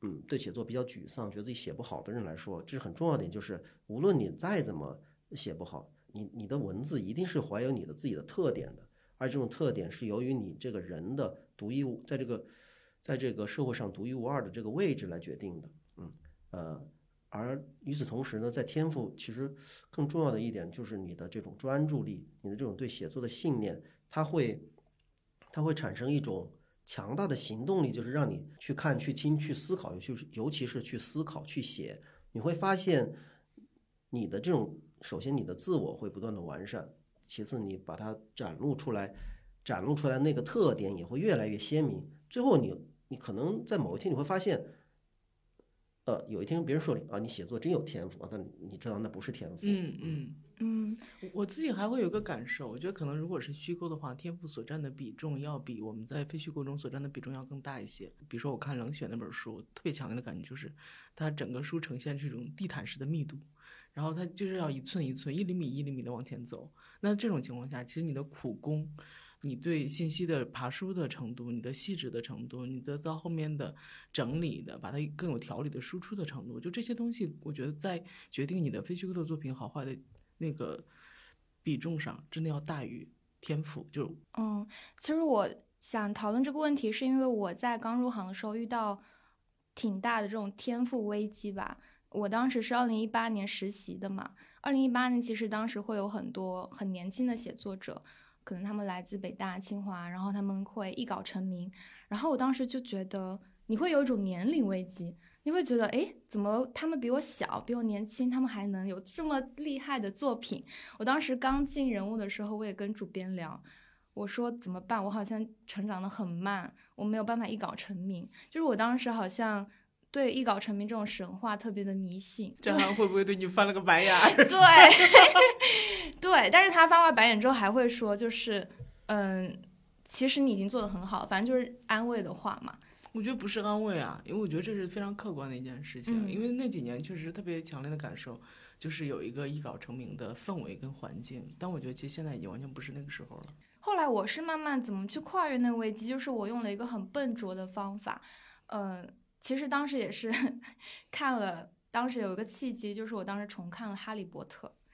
[SPEAKER 2] 嗯，对写作比较沮丧，觉得自己写不好的人来说，这是很重要点，就是无论你再怎么写不好，你你的文字一定是怀有你的自己的特点的，而这种特点是由于你这个人的独一无，在这个在这个社会上独一无二的这个位置来决定的。嗯，呃。而与此同时呢，在天赋其实更重要的一点就是你的这种专注力，你的这种对写作的信念，它会，它会产生一种强大的行动力，就是让你去看、去听、去思考，尤其是尤其是去思考、去写，你会发现你的这种，首先你的自我会不断的完善，其次你把它展露出来，展露出来那个特点也会越来越鲜明，最后你你可能在某一天你会发现。呃，有一天别人说你啊，你写作真有天赋啊，但你知道那不是天赋。
[SPEAKER 1] 嗯嗯
[SPEAKER 3] 嗯，
[SPEAKER 1] 我自己还会有个感受，我觉得可能如果是虚构的话，天赋所占的比重要比我们在非虚构中所占的比重要更大一些。比如说我看冷血那本书，特别强烈的感觉就是，它整个书呈现这种地毯式的密度，然后它就是要一寸一寸、一厘米一厘米的往前走。那这种情况下，其实你的苦功。你对信息的爬书的程度，你的细致的程度，你的到后面的整理的，把它更有条理的输出的程度，就这些东西，我觉得在决定你的非虚构的作品好坏的那个比重上，真的要大于天赋。就
[SPEAKER 3] 嗯，其实我想讨论这个问题，是因为我在刚入行的时候遇到挺大的这种天赋危机吧。我当时是二零一八年实习的嘛，二零一八年其实当时会有很多很年轻的写作者。可能他们来自北大、清华，然后他们会一稿成名，然后我当时就觉得你会有一种年龄危机，你会觉得哎，怎么他们比我小，比我年轻，他们还能有这么厉害的作品？我当时刚进人物的时候，我也跟主编聊，我说怎么办？我好像成长的很慢，我没有办法一稿成名，就是我当时好像。对一稿成名这种神话特别的迷信，
[SPEAKER 1] 这还 会不会对你翻了个白眼？
[SPEAKER 3] 对，对，但是他翻完白眼之后还会说，就是，嗯，其实你已经做的很好，反正就是安慰的话嘛。
[SPEAKER 1] 我觉得不是安慰啊，因为我觉得这是非常客观的一件事情。因为那几年确实特别强烈的感受，就是有一个一稿成名的氛围跟环境。但我觉得其实现在已经完全不是那个时候了。
[SPEAKER 3] 后来我是慢慢怎么去跨越那个危机，就是我用了一个很笨拙的方法，嗯。其实当时也是 看了，当时有一个契机，就是我当时重看了《哈利波特》，呃，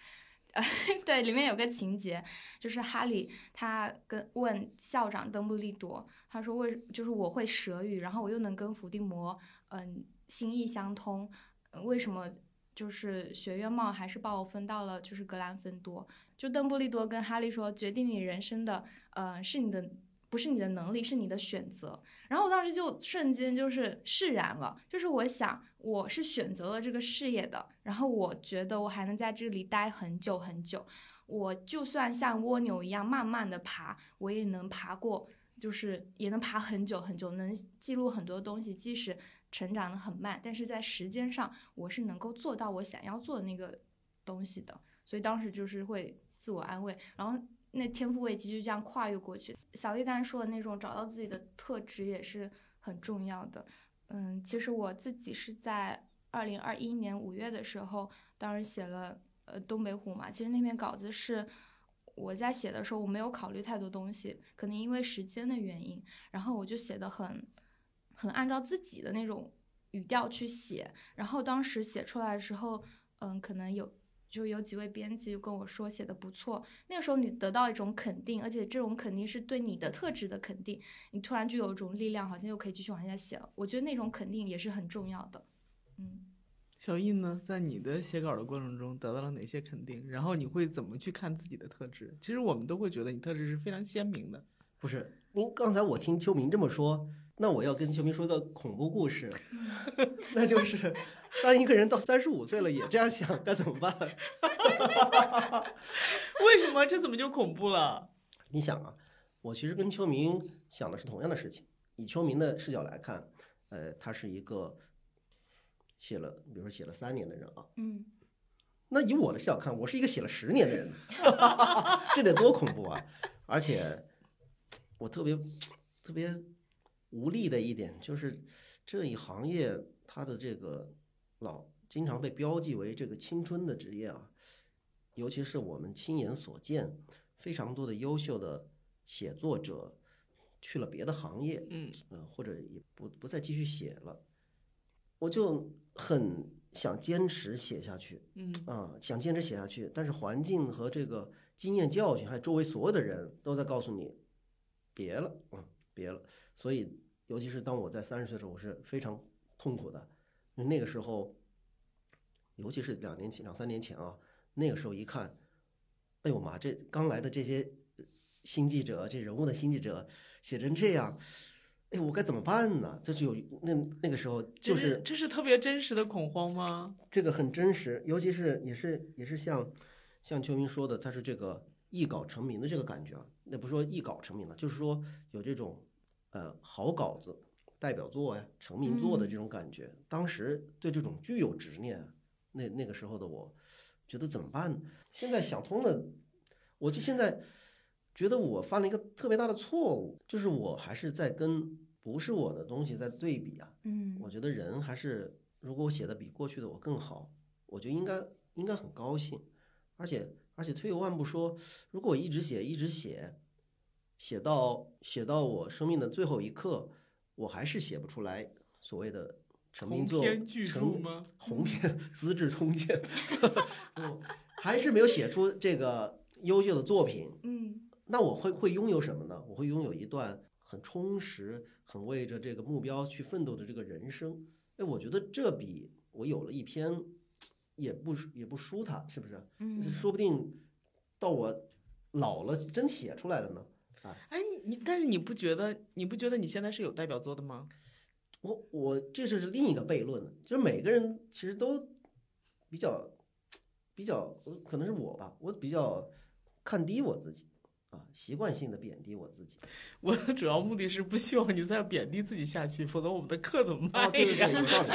[SPEAKER 3] 对，里面有个情节，就是哈利他跟问校长邓布利多，他说为就是我会蛇语，然后我又能跟伏地魔嗯心意相通，为什么就是学院帽还是把我分到了就是格兰芬多？就邓布利多跟哈利说，决定你人生的呃是你的。不是你的能力，是你的选择。然后我当时就瞬间就是释然了，就是我想我是选择了这个事业的，然后我觉得我还能在这里待很久很久。我就算像蜗牛一样慢慢的爬，我也能爬过，就是也能爬很久很久，能记录很多东西。即使成长的很慢，但是在时间上我是能够做到我想要做的那个东西的，所以当时就是会自我安慰，然后那天赋危机就这样跨越过去。小玉刚才说的那种找到自己的特质也是很重要的。嗯，其实我自己是在二零二一年五月的时候，当时写了呃东北虎嘛，其实那篇稿子是。我在写的时候，我没有考虑太多东西，可能因为时间的原因，然后我就写的很，很按照自己的那种语调去写。然后当时写出来的时候，嗯，可能有就有几位编辑跟我说写的不错。那个时候你得到一种肯定，而且这种肯定是对你的特质的肯定，你突然就有一种力量，好像又可以继续往下写了。我觉得那种肯定也是很重要的，嗯。
[SPEAKER 1] 小印呢，在你的写稿的过程中得到了哪些肯定？然后你会怎么去看自己的特质？其实我们都会觉得你特质是非常鲜明的。
[SPEAKER 2] 不是，您刚才我听秋明这么说，那我要跟秋明说个恐怖故事，那就是当一个人到三十五岁了也这样想，该怎么办？
[SPEAKER 1] 为什么这怎么就恐怖了？
[SPEAKER 2] 你想啊，我其实跟秋明想的是同样的事情。以秋明的视角来看，呃，他是一个。写了，比如说写了三年的人啊，
[SPEAKER 3] 嗯，
[SPEAKER 2] 那以我的视角看，我是一个写了十年的人，这得多恐怖啊！而且我特别特别无力的一点就是，这一行业它的这个老经常被标记为这个青春的职业啊，尤其是我们亲眼所见，非常多的优秀的写作者去了别的行业，
[SPEAKER 1] 嗯，
[SPEAKER 2] 呃，或者也不不再继续写了。我就很想坚持写下去，
[SPEAKER 1] 嗯
[SPEAKER 2] 啊，想坚持写下去，但是环境和这个经验教训，还有周围所有的人都在告诉你，别了，嗯，别了。所以，尤其是当我在三十岁的时候，我是非常痛苦的。那个时候，尤其是两年前、两三年前啊，那个时候一看，哎呦妈，这刚来的这些新记者，这人物的新记者写成这样。哎，我该怎么办呢？这就有那那个时候，就是
[SPEAKER 1] 这是特别真实的恐慌吗？
[SPEAKER 2] 这个很真实，尤其是也是也是像像秋明说的，他是这个一稿成名的这个感觉啊。那不是说一稿成名了，就是说有这种呃好稿子、代表作呀、成名作的这种感觉。当时对这种具有执念，那那个时候的我，觉得怎么办？现在想通了，我就现在。觉得我犯了一个特别大的错误，就是我还是在跟不是我的东西在对比啊。
[SPEAKER 3] 嗯，
[SPEAKER 2] 我觉得人还是，如果我写的比过去的我更好，我就应该应该很高兴。而且而且退一万步说，如果我一直写一直写，写到写到我生命的最后一刻，我还是写不出来所谓的成名作，成
[SPEAKER 1] 吗？
[SPEAKER 2] 鸿篇《资治通鉴》，还是没有写出这个优秀的作品。
[SPEAKER 3] 嗯。
[SPEAKER 2] 那我会会拥有什么呢？我会拥有一段很充实、很为着这个目标去奋斗的这个人生。哎，我觉得这比我有了一篇也不也不输他，是不是？
[SPEAKER 3] 嗯，
[SPEAKER 2] 说不定到我老了真写出来了呢。啊，
[SPEAKER 1] 哎，你但是你不觉得你不觉得你现在是有代表作的吗？
[SPEAKER 2] 我我这就是另一个悖论，就是每个人其实都比较比较，可能是我吧，我比较看低我自己。啊，习惯性的贬低我自己，
[SPEAKER 1] 我的主要目的是不希望你再贬低自己下去，否则我们的课怎么办？
[SPEAKER 2] 哦，对对对，有道理，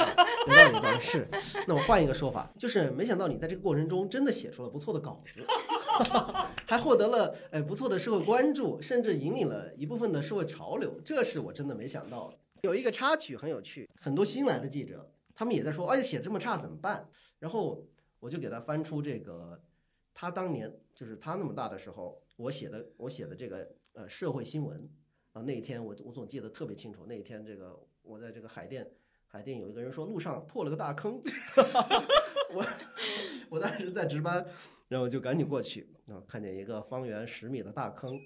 [SPEAKER 2] 有道理，有道理。是，那我换一个说法，就是没想到你在这个过程中真的写出了不错的稿子，还获得了哎不错的社会关注，甚至引领了一部分的社会潮流，这是我真的没想到的。有一个插曲很有趣，很多新来的记者，他们也在说，哎，写这么差怎么办？然后我就给他翻出这个，他当年就是他那么大的时候。我写的我写的这个呃社会新闻啊，那一天我我总记得特别清楚。那一天这个我在这个海淀海淀有一个人说路上破了个大坑，我我当时在值班，然后就赶紧过去啊，看见一个方圆十米的大坑，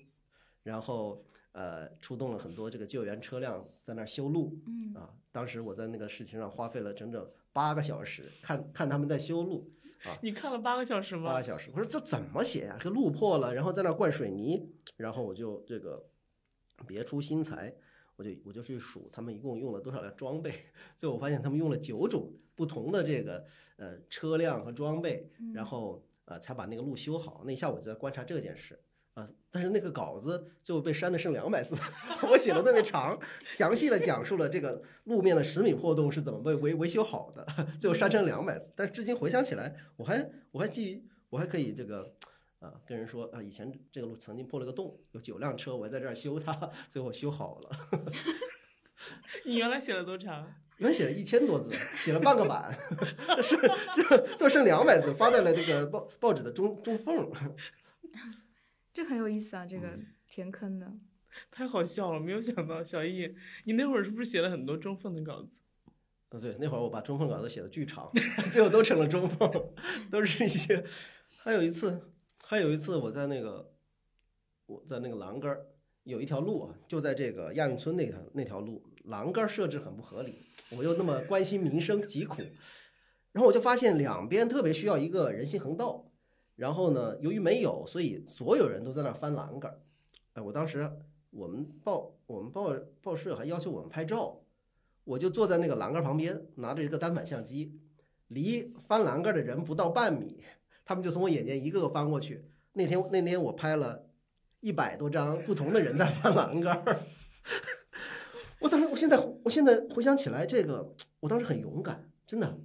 [SPEAKER 2] 然后呃出动了很多这个救援车辆在那儿修路，
[SPEAKER 3] 嗯
[SPEAKER 2] 啊，当时我在那个事情上花费了整整八个小时，看看他们在修路。啊！
[SPEAKER 1] 你看了八个小时吗？
[SPEAKER 2] 八个小时。我说这怎么写呀？这路破了，然后在那灌水泥，然后我就这个别出心裁，我就我就去数他们一共用了多少辆装备。最后我发现他们用了九种不同的这个呃车辆和装备，然后呃才把那个路修好。那一下午就在观察这件事。啊，但是那个稿子最后被删的剩两百字，我写的特别长，详细的讲述了这个路面的十米破洞是怎么被维维修好的，最后删成两百字。但是至今回想起来，我还我还记我还可以这个啊跟人说啊，以前这个路曾经破了个洞，有九辆车，我在这儿修它，最后修好了。
[SPEAKER 1] 你原来写了多长？
[SPEAKER 2] 原来写了一千多字，写了半个版，是就就剩两百字，发在了这个报报纸的中中缝。
[SPEAKER 3] 这很有意思啊，这个
[SPEAKER 2] 嗯
[SPEAKER 3] 填坑的。
[SPEAKER 1] 太好笑了，没有想到小易，你那会儿是不是写了很多中缝的稿子？
[SPEAKER 2] 啊，对，那会儿我把中缝稿子写的巨长，最后都成了中缝，都是一些。还有一次，还有一次我在那个我在那个栏杆儿有一条路啊，就在这个亚运村那条那条路，栏杆儿设置很不合理，我又那么关心民生疾苦，然后我就发现两边特别需要一个人行横道，然后呢，由于没有，所以所有人都在那翻栏杆儿。哎，我当时我们报我们报报社还要求我们拍照。我就坐在那个栏杆旁边，拿着一个单反相机，离翻栏杆的人不到半米，他们就从我眼前一个个翻过去。那天那天我拍了一百多张不同的人在翻栏杆，我当时我现在我现在回想起来，这个我当时很勇敢，真的。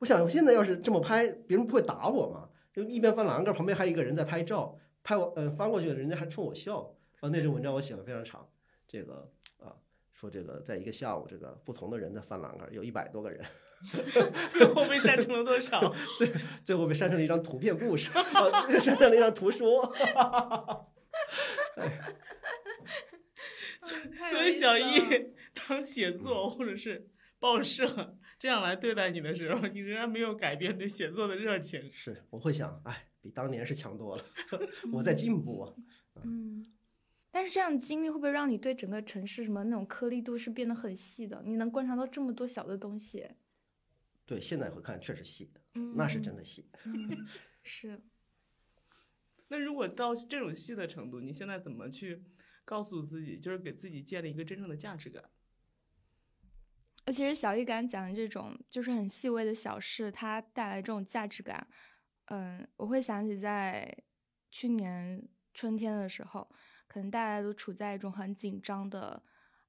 [SPEAKER 2] 我想我现在要是这么拍，别人不会打我吗？就一边翻栏杆，旁边还有一个人在拍照，拍我呃翻过去，人家还冲我笑。啊，那篇文章我写了非常长，这个啊。说这个，在一个下午，这个不同的人在翻栏杆，有一百多个人，
[SPEAKER 1] 最后被删成了多少？
[SPEAKER 2] 最最后被删成了一张图片故事，啊、删成了一张图说。哎，
[SPEAKER 1] 作为小易，当写作或者是报社这样来对待你的时候，你仍然没有改变对写作的热情。
[SPEAKER 2] 是，我会想，哎，比当年是强多了，我在进步啊。
[SPEAKER 3] 嗯。但是这样的经历会不会让你对整个城市什么那种颗粒度是变得很细的？你能观察到这么多小的东西？
[SPEAKER 2] 对，现在回看确实细，
[SPEAKER 3] 嗯、
[SPEAKER 2] 那是真的细。
[SPEAKER 3] 嗯、是。
[SPEAKER 1] 那如果到这种细的程度，你现在怎么去告诉自己，就是给自己建立一个真正的价值感？
[SPEAKER 3] 其实小易刚讲的这种就是很细微的小事，它带来这种价值感。嗯，我会想起在去年春天的时候。可能大家都处在一种很紧张的，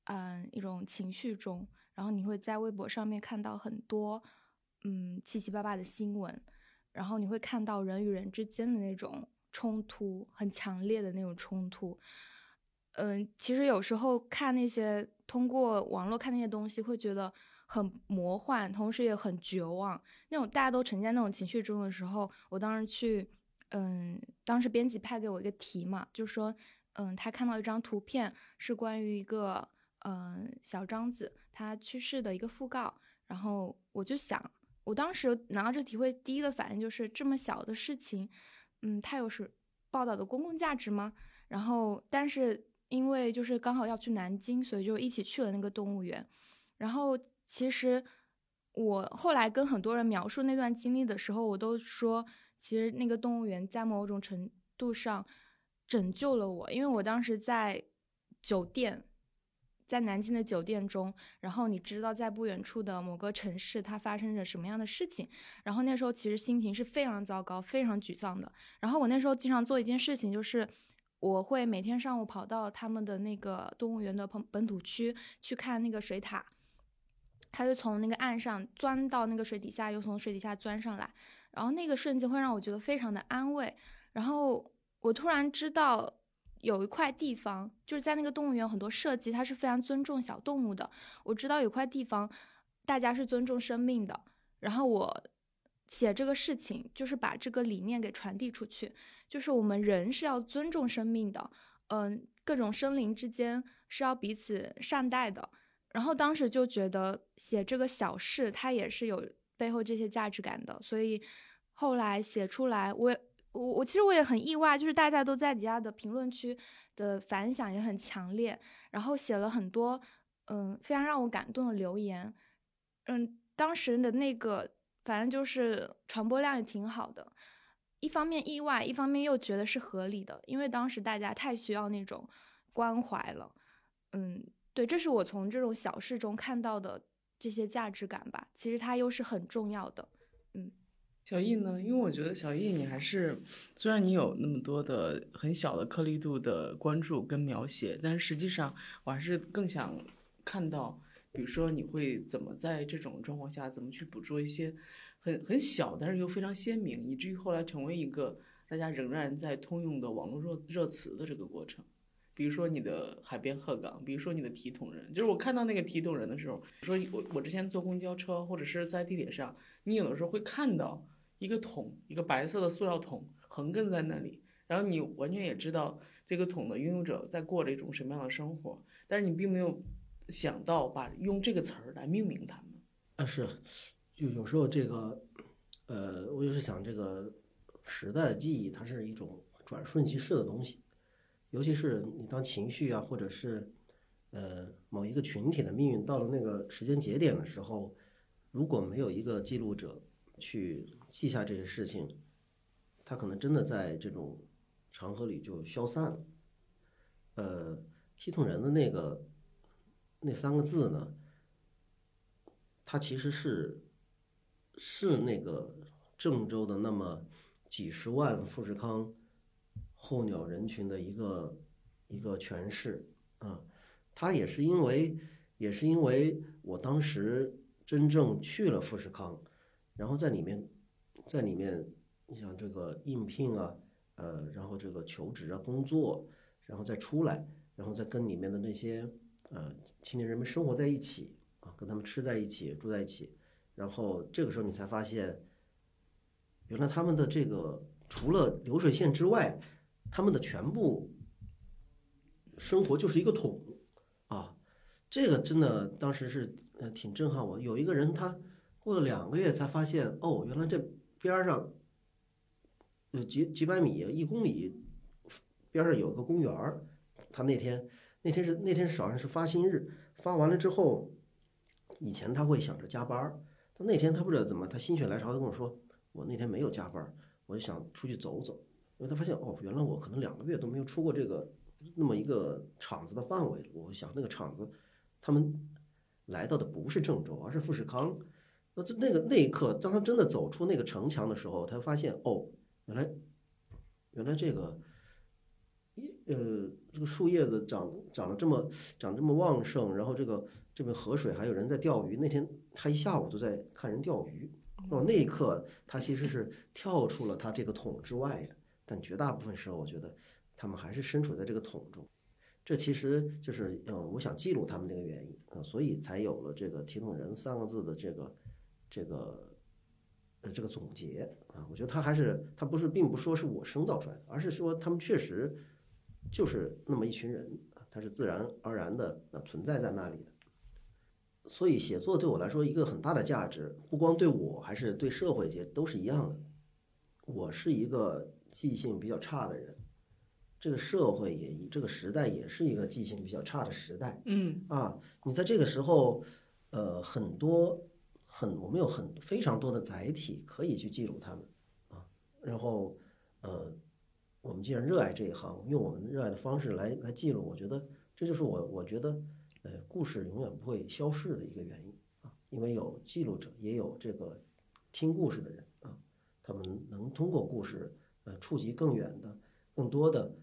[SPEAKER 3] 嗯，一种情绪中，然后你会在微博上面看到很多，嗯，七七八八的新闻，然后你会看到人与人之间的那种冲突，很强烈的那种冲突。嗯，其实有时候看那些通过网络看那些东西，会觉得很魔幻，同时也很绝望。那种大家都沉浸在那种情绪中的时候，我当时去，嗯，当时编辑派给我一个题嘛，就说。嗯，他看到一张图片，是关于一个嗯小张子他去世的一个讣告。然后我就想，我当时拿到这题会第一个反应就是这么小的事情，嗯，它有是报道的公共价值吗？然后，但是因为就是刚好要去南京，所以就一起去了那个动物园。然后，其实我后来跟很多人描述那段经历的时候，我都说，其实那个动物园在某种程度上。拯救了我，因为我当时在酒店，在南京的酒店中，然后你知道在不远处的某个城市它发生着什么样的事情，然后那时候其实心情是非常糟糕、非常沮丧的。然后我那时候经常做一件事情，就是我会每天上午跑到他们的那个动物园的本本土区去看那个水獭，它就从那个岸上钻到那个水底下，又从水底下钻上来，然后那个瞬间会让我觉得非常的安慰，然后。我突然知道有一块地方，就是在那个动物园，很多设计它是非常尊重小动物的。我知道有块地方，大家是尊重生命的。然后我写这个事情，就是把这个理念给传递出去，就是我们人是要尊重生命的，嗯，各种生灵之间是要彼此善待的。然后当时就觉得写这个小事，它也是有背后这些价值感的。所以后来写出来，我也。我我其实我也很意外，就是大家都在底下的评论区的反响也很强烈，然后写了很多嗯非常让我感动的留言，嗯，当时的那个反正就是传播量也挺好的，一方面意外，一方面又觉得是合理的，因为当时大家太需要那种关怀了，嗯，对，这是我从这种小事中看到的这些价值感吧，其实它又是很重要的，嗯。
[SPEAKER 1] 小易呢？因为我觉得小易你还是，虽然你有那么多的很小的颗粒度的关注跟描写，但是实际上我还是更想看到，比如说你会怎么在这种状况下，怎么去捕捉一些很很小，但是又非常鲜明，以至于后来成为一个大家仍然在通用的网络热热词的这个过程。比如说你的海边鹤岗，比如说你的提桶人，就是我看到那个提桶人的时候，说我我之前坐公交车或者是在地铁上，你有的时候会看到。一个桶，一个白色的塑料桶横亘在那里，然后你完全也知道这个桶的拥有者在过着一种什么样的生活，但是你并没有想到把用这个词儿来命名他们。
[SPEAKER 2] 啊，是，就有时候这个，呃，我就是想这个时代的记忆，它是一种转瞬即逝的东西，尤其是你当情绪啊，或者是呃某一个群体的命运到了那个时间节点的时候，如果没有一个记录者去。记下这些事情，他可能真的在这种长河里就消散了。呃，批桶人的那个那三个字呢，它其实是是那个郑州的那么几十万富士康候鸟人群的一个一个诠释啊。他也是因为也是因为我当时真正去了富士康，然后在里面。在里面，你想这个应聘啊，呃，然后这个求职啊，工作，然后再出来，然后再跟里面的那些呃青年人们生活在一起啊，跟他们吃在一起，住在一起，然后这个时候你才发现，原来他们的这个除了流水线之外，他们的全部生活就是一个桶啊，这个真的当时是呃挺震撼我。有一个人他过了两个月才发现，哦，原来这。边上，有几几百米一公里，边上有个公园。他那天那天是那天好像是发薪日，发完了之后，以前他会想着加班儿。他那天他不知道怎么，他心血来潮，他跟我说：“我那天没有加班儿，我就想出去走走。”因为他发现哦，原来我可能两个月都没有出过这个那么一个厂子的范围。我想那个厂子，他们来到的不是郑州，而是富士康。那这那个那一刻，当他真的走出那个城墙的时候，他发现哦，原来原来这个呃这个树叶子长长得这么长这么旺盛，然后这个这边河水还有人在钓鱼。那天他一下午都在看人钓鱼。哦，那一刻他其实是跳出了他这个桶之外的，但绝大部分时候，我觉得他们还是身处在这个桶中。这其实就是嗯，我想记录他们这个原因啊，所以才有了这个“提桶人”三个字的这个。这个呃，这个总结啊，我觉得他还是他不是，并不说是我生造出来的，而是说他们确实就是那么一群人啊，他是自然而然的啊存在在那里的。所以写作对我来说一个很大的价值，不光对我，还是对社会界都是一样的。我是一个记性比较差的人，这个社会也这个时代也是一个记性比较差的时代。
[SPEAKER 1] 嗯
[SPEAKER 2] 啊，你在这个时候，呃，很多。很，我们有很非常多的载体可以去记录他们，啊，然后，呃，我们既然热爱这一行，用我们热爱的方式来来记录，我觉得这就是我我觉得，呃，故事永远不会消逝的一个原因啊，因为有记录者，也有这个听故事的人啊，他们能通过故事，呃，触及更远的、更多的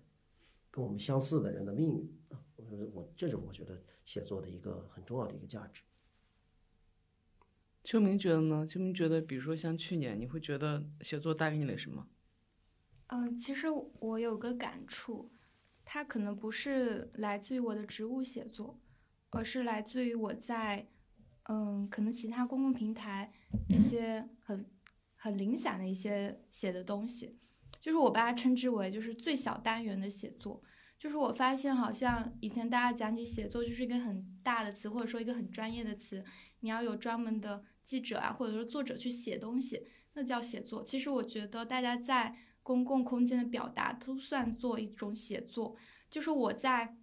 [SPEAKER 2] 跟我们相似的人的命运啊，我我这种我觉得写作的一个很重要的一个价值。
[SPEAKER 1] 秋明觉得呢？秋明觉得，比如说像去年，你会觉得写作带给你了什么？
[SPEAKER 3] 嗯，其实我有个感触，它可能不是来自于我的职务写作，而是来自于我在嗯，可能其他公共平台一些很很零散的一些写的东西，就是我把它称之为就是最小单元的写作。就是我发现，好像以前大家讲起写作，就是一个很大的词，或者说一个很专业的词，你要有专门的。记者啊，或者说作者去写东西，那叫写作。其实我觉得大家在公共空间的表达都算做一种写作。就是我在，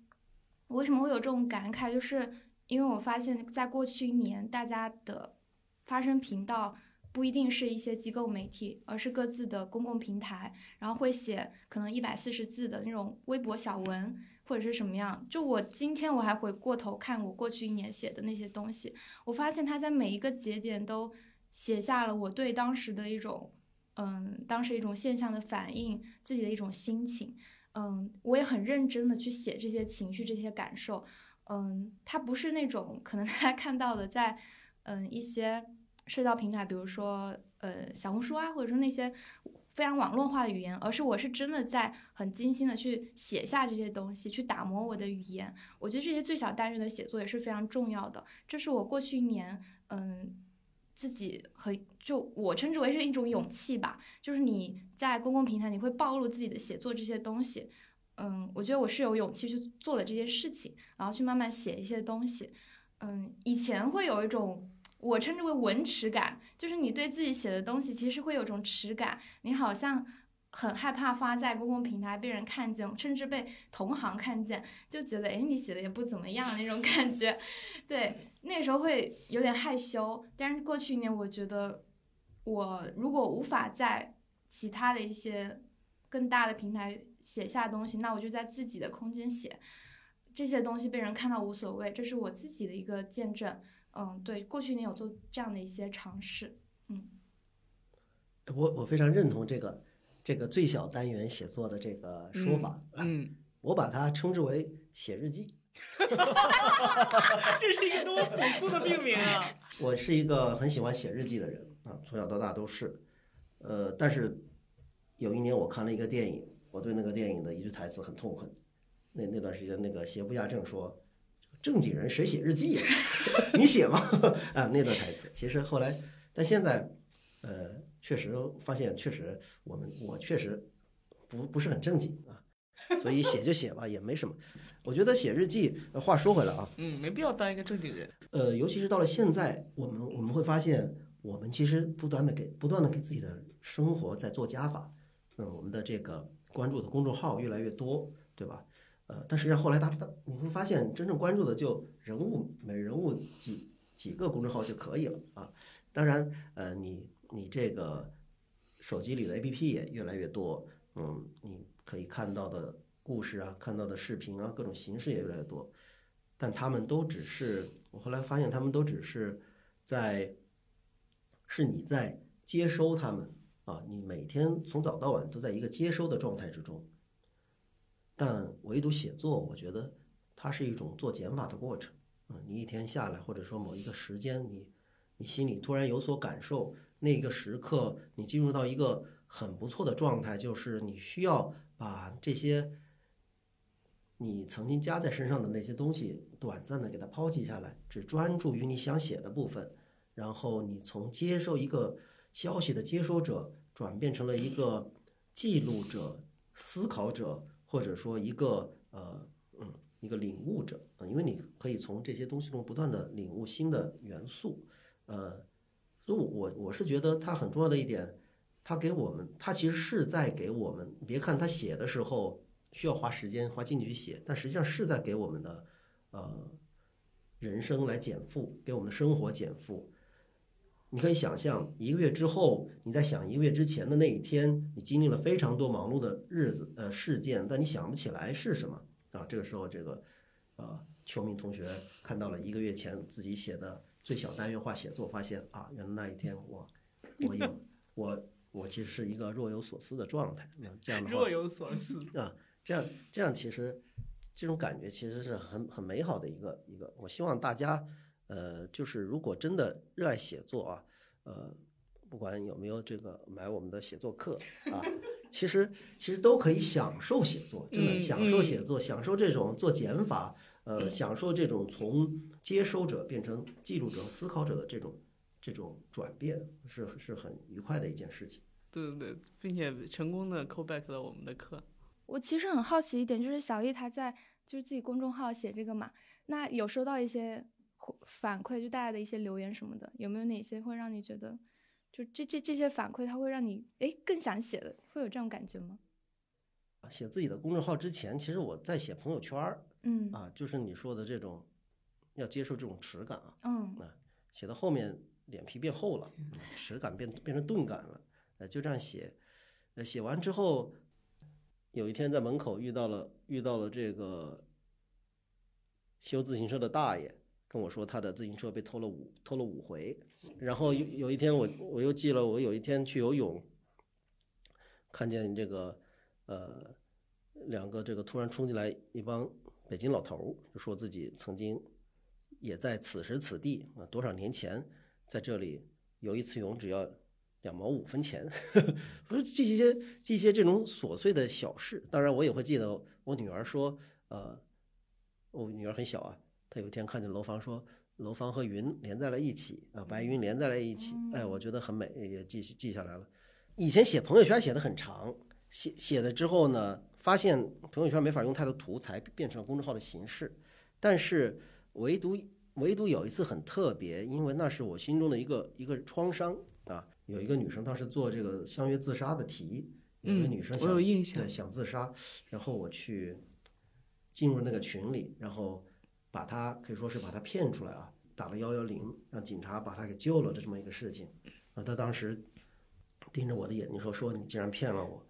[SPEAKER 3] 我为什么会有这种感慨？就是因为我发现，在过去一年，大家的发声频道不一定是一些机构媒体，而是各自的公共平台，然后会写可能一百四十字的那种微博小文。或者是什么样？就我今天我还回过头看我过去一年写的那些东西，我发现他在每一个节点都写下了我对当时的一种嗯，当时一种现象的反应，自己的一种心情。嗯，我也很认真的去写这些情绪、这些感受。嗯，它不是那种可能大家看到的，在嗯一些社交平台，比如说呃小红书啊，或者说那些非常网络化的语言，而是我是真的在很精心的去写下这些东西，去打磨我的语言。我觉得这些最小单元的写作也是非常重要的。这是我过去一年嗯自己和就我称之为是一种勇气吧，就是你在公共平台你会暴露自己的写作这些东西。嗯，我觉得我是有勇气去做了这件事情，然后去慢慢写一些东西。嗯，以前会有一种我称之为文耻感，就是你对自己写的东西其实会有种耻感，你好像很害怕发在公共平台被人看见，甚至被同行看见，就觉得哎你写的也不怎么样那种感觉。对，那时候会有点害羞。但是过去一年，我觉得我如果无法在其他的一些更大的平台。写下东西，那我就在自己的空间写，这些东西被人看到无所谓，这是我自己的一个见证。嗯，对，过去一年有做这样的一些尝试。嗯，
[SPEAKER 2] 我我非常认同这个这个最小单元写作的这个说法。
[SPEAKER 1] 嗯，
[SPEAKER 2] 我把它称之为写日记。
[SPEAKER 1] 这是一个多么朴素的命名啊！
[SPEAKER 2] 我是一个很喜欢写日记的人啊，从小到大都是。呃，但是有一年我看了一个电影。我对那个电影的一句台词很痛恨，那那段时间那个邪不压正说，正经人谁写日记呀？你写吗？啊，那段台词其实后来，但现在，呃，确实发现确实我们我确实不不是很正经啊，所以写就写吧，也没什么。我觉得写日记，话说回来啊，
[SPEAKER 1] 嗯，没必要当一个正经人。
[SPEAKER 2] 呃，尤其是到了现在，我们我们会发现，我们其实不断的给不断的给自己的生活在做加法，嗯，我们的这个。关注的公众号越来越多，对吧？呃，但实际上后来他他你会发现，真正关注的就人物每人物几几个公众号就可以了啊。当然，呃，你你这个手机里的 APP 也越来越多，嗯，你可以看到的故事啊，看到的视频啊，各种形式也越来越多。但他们都只是，我后来发现他们都只是在，是你在接收他们。啊，你每天从早到晚都在一个接收的状态之中，但唯独写作，我觉得它是一种做减法的过程。啊，你一天下来，或者说某一个时间，你你心里突然有所感受，那个时刻你进入到一个很不错的状态，就是你需要把这些你曾经加在身上的那些东西，短暂的给它抛弃下来，只专注于你想写的部分，然后你从接受一个。消息的接收者转变成了一个记录者、思考者，或者说一个呃嗯一个领悟者啊，因为你可以从这些东西中不断的领悟新的元素，呃，所以我我是觉得他很重要的一点，他给我们，他其实是在给我们，别看他写的时候需要花时间花精力去写，但实际上是在给我们的呃人生来减负，给我们的生活减负。你可以想象，一个月之后，你在想一个月之前的那一天，你经历了非常多忙碌的日子，呃，事件，但你想不起来是什么啊？这个时候，这个，呃，秋明同学看到了一个月前自己写的最小单元化写作，发现啊，原来那一天 我，我有我我其实是一个若有所思的状态。那这样的话，
[SPEAKER 1] 若有所思
[SPEAKER 2] 啊，这样这样其实这种感觉其实是很很美好的一个一个。我希望大家。呃，就是如果真的热爱写作啊，呃，不管有没有这个买我们的写作课啊，其实其实都可以享受写作，真的享受写作，享受这种做减法，呃，享受这种从接收者变成记录者、思考者的这种这种转变，是是很愉快的一件事情。
[SPEAKER 1] 对对对，并且成功的 call back 了我们的课。
[SPEAKER 3] 我其实很好奇一点，就是小易他在就是自己公众号写这个嘛，那有收到一些。反馈就大家的一些留言什么的，有没有哪些会让你觉得，就这这这些反馈，它会让你哎更想写的，会有这种感觉吗？
[SPEAKER 2] 写自己的公众号之前，其实我在写朋友圈儿，
[SPEAKER 3] 嗯。
[SPEAKER 2] 啊，就是你说的这种，要接受这种耻感啊，
[SPEAKER 3] 嗯。
[SPEAKER 2] 啊，写到后面脸皮变厚了，耻感变变成钝感了，呃，就这样写，呃，写完之后，有一天在门口遇到了遇到了这个修自行车的大爷。跟我说他的自行车被偷了五偷了五回，然后有有一天我我又记了我有一天去游泳，看见这个呃两个这个突然冲进来一帮北京老头儿，就说自己曾经也在此时此地啊多少年前在这里游一次泳只要两毛五分钱，不是记一些记一些这种琐碎的小事。当然，我也会记得我女儿说，呃，我女儿很小啊，她有一天看见楼房说。楼房和云连在了一起啊，白云连在了一起，哎，我觉得很美，也记记下来了。以前写朋友圈写的很长，写写了之后呢，发现朋友圈没法用太多图，才变成了公众号的形式。但是唯独唯独有一次很特别，因为那是我心中的一个一个创伤啊。有一个女生当时做这个相约自杀的题，有一个女生
[SPEAKER 1] 我有印象，
[SPEAKER 2] 对，想自杀，然后我去进入那个群里，然后。把她可以说是把她骗出来啊，打了幺幺零，让警察把她给救了的这么一个事情。啊，她当时盯着我的眼睛说：“说你竟然骗了我。”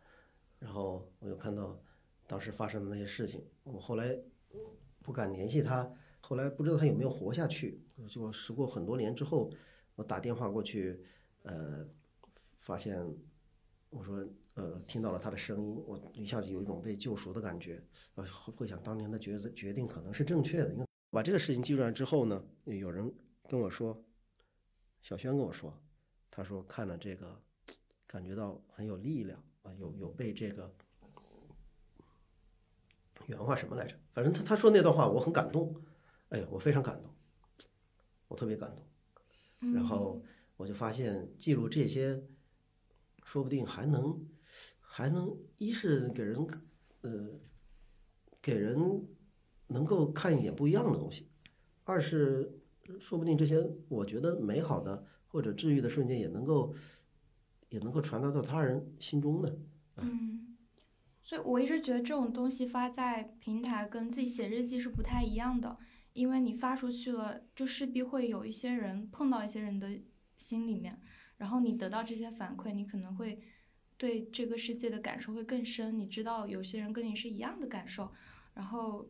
[SPEAKER 2] 然后我就看到当时发生的那些事情，我后来不敢联系他。后来不知道他有没有活下去。就时过很多年之后，我打电话过去，呃，发现我说呃听到了他的声音，我一下子有一种被救赎的感觉。呃，会想当年的决决定可能是正确的，因为。把这个事情记住了之后呢，有人跟我说，小轩跟我说，他说看了这个，感觉到很有力量啊，有有被这个原话什么来着？反正他他说那段话我很感动，哎呀，我非常感动，我特别感动。然后我就发现记录这些，说不定还能还能一是给人呃给人。能够看一点不一样的东西，二是说不定这些我觉得美好的或者治愈的瞬间也能够也能够传达到他人心中呢。
[SPEAKER 3] 嗯，所以我一直觉得这种东西发在平台跟自己写日记是不太一样的，因为你发出去了，就势必会有一些人碰到一些人的心里面，然后你得到这些反馈，你可能会对这个世界的感受会更深。你知道有些人跟你是一样的感受，然后。